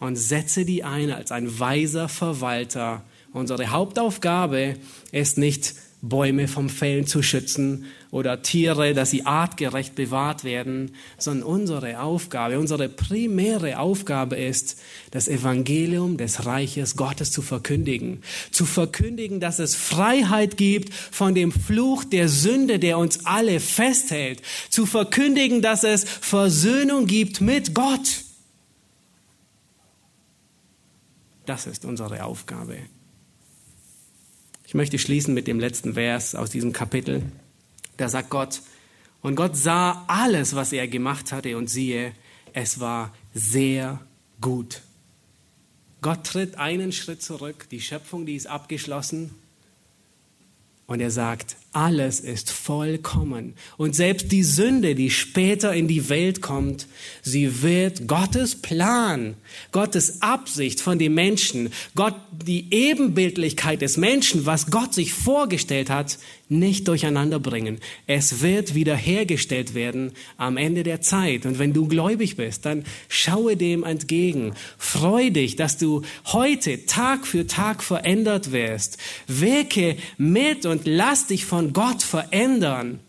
Und setze die ein als ein weiser Verwalter Unsere Hauptaufgabe ist nicht, Bäume vom Fällen zu schützen oder Tiere, dass sie artgerecht bewahrt werden, sondern unsere Aufgabe, unsere primäre Aufgabe ist, das Evangelium des Reiches Gottes zu verkündigen. Zu verkündigen, dass es Freiheit gibt von dem Fluch der Sünde, der uns alle festhält. Zu verkündigen, dass es Versöhnung gibt mit Gott. Das ist unsere Aufgabe. Ich möchte schließen mit dem letzten Vers aus diesem Kapitel. Da sagt Gott, und Gott sah alles, was er gemacht hatte, und siehe, es war sehr gut. Gott tritt einen Schritt zurück, die Schöpfung, die ist abgeschlossen, und er sagt, alles ist vollkommen. Und selbst die Sünde, die später in die Welt kommt, sie wird Gottes Plan, Gottes Absicht von dem Menschen, Gott, die Ebenbildlichkeit des Menschen, was Gott sich vorgestellt hat, nicht durcheinander bringen. Es wird wiederhergestellt werden am Ende der Zeit. Und wenn du gläubig bist, dann schaue dem entgegen. Freu dich, dass du heute Tag für Tag verändert wirst. Wirke mit und lass dich von Gott verändern.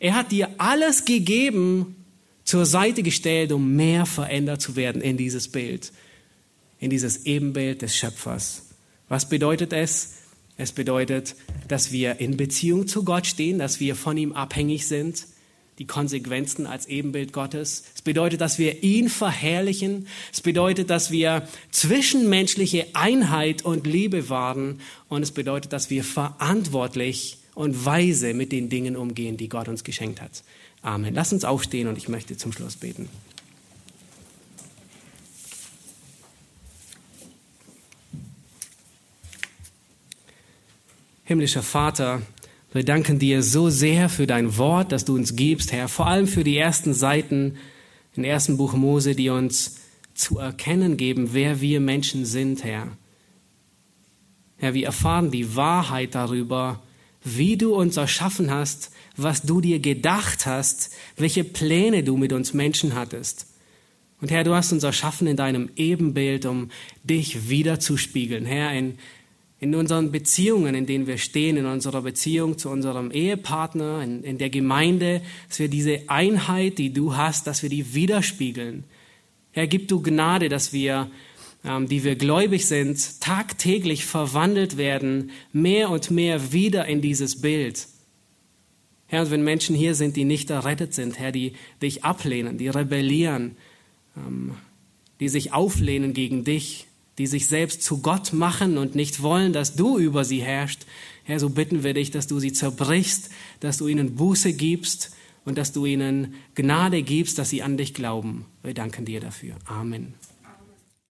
Er hat dir alles gegeben, zur Seite gestellt, um mehr verändert zu werden in dieses Bild, in dieses Ebenbild des Schöpfers. Was bedeutet es? Es bedeutet, dass wir in Beziehung zu Gott stehen, dass wir von ihm abhängig sind, die Konsequenzen als Ebenbild Gottes. Es bedeutet, dass wir ihn verherrlichen. Es bedeutet, dass wir zwischenmenschliche Einheit und Liebe wahren. Und es bedeutet, dass wir verantwortlich und weise mit den Dingen umgehen, die Gott uns geschenkt hat. Amen. Lass uns aufstehen und ich möchte zum Schluss beten. Himmlischer Vater, wir danken dir so sehr für dein Wort, das du uns gibst, Herr, vor allem für die ersten Seiten im ersten Buch Mose, die uns zu erkennen geben, wer wir Menschen sind, Herr. Herr, wir erfahren die Wahrheit darüber, wie du uns erschaffen hast, was du dir gedacht hast, welche Pläne du mit uns Menschen hattest. Und Herr, du hast uns erschaffen in deinem Ebenbild, um dich wiederzuspiegeln. Herr, in in unseren Beziehungen, in denen wir stehen, in unserer Beziehung zu unserem Ehepartner, in, in der Gemeinde, dass wir diese Einheit, die du hast, dass wir die widerspiegeln. Herr, gib du Gnade, dass wir, die wir gläubig sind, tagtäglich verwandelt werden, mehr und mehr wieder in dieses Bild. Herr, und wenn Menschen hier sind, die nicht errettet sind, Herr, die dich ablehnen, die rebellieren, ähm, die sich auflehnen gegen dich, die sich selbst zu Gott machen und nicht wollen, dass du über sie herrschst. Herr, so bitten wir dich, dass du sie zerbrichst, dass du ihnen Buße gibst und dass du ihnen Gnade gibst, dass sie an dich glauben. Wir danken dir dafür. Amen.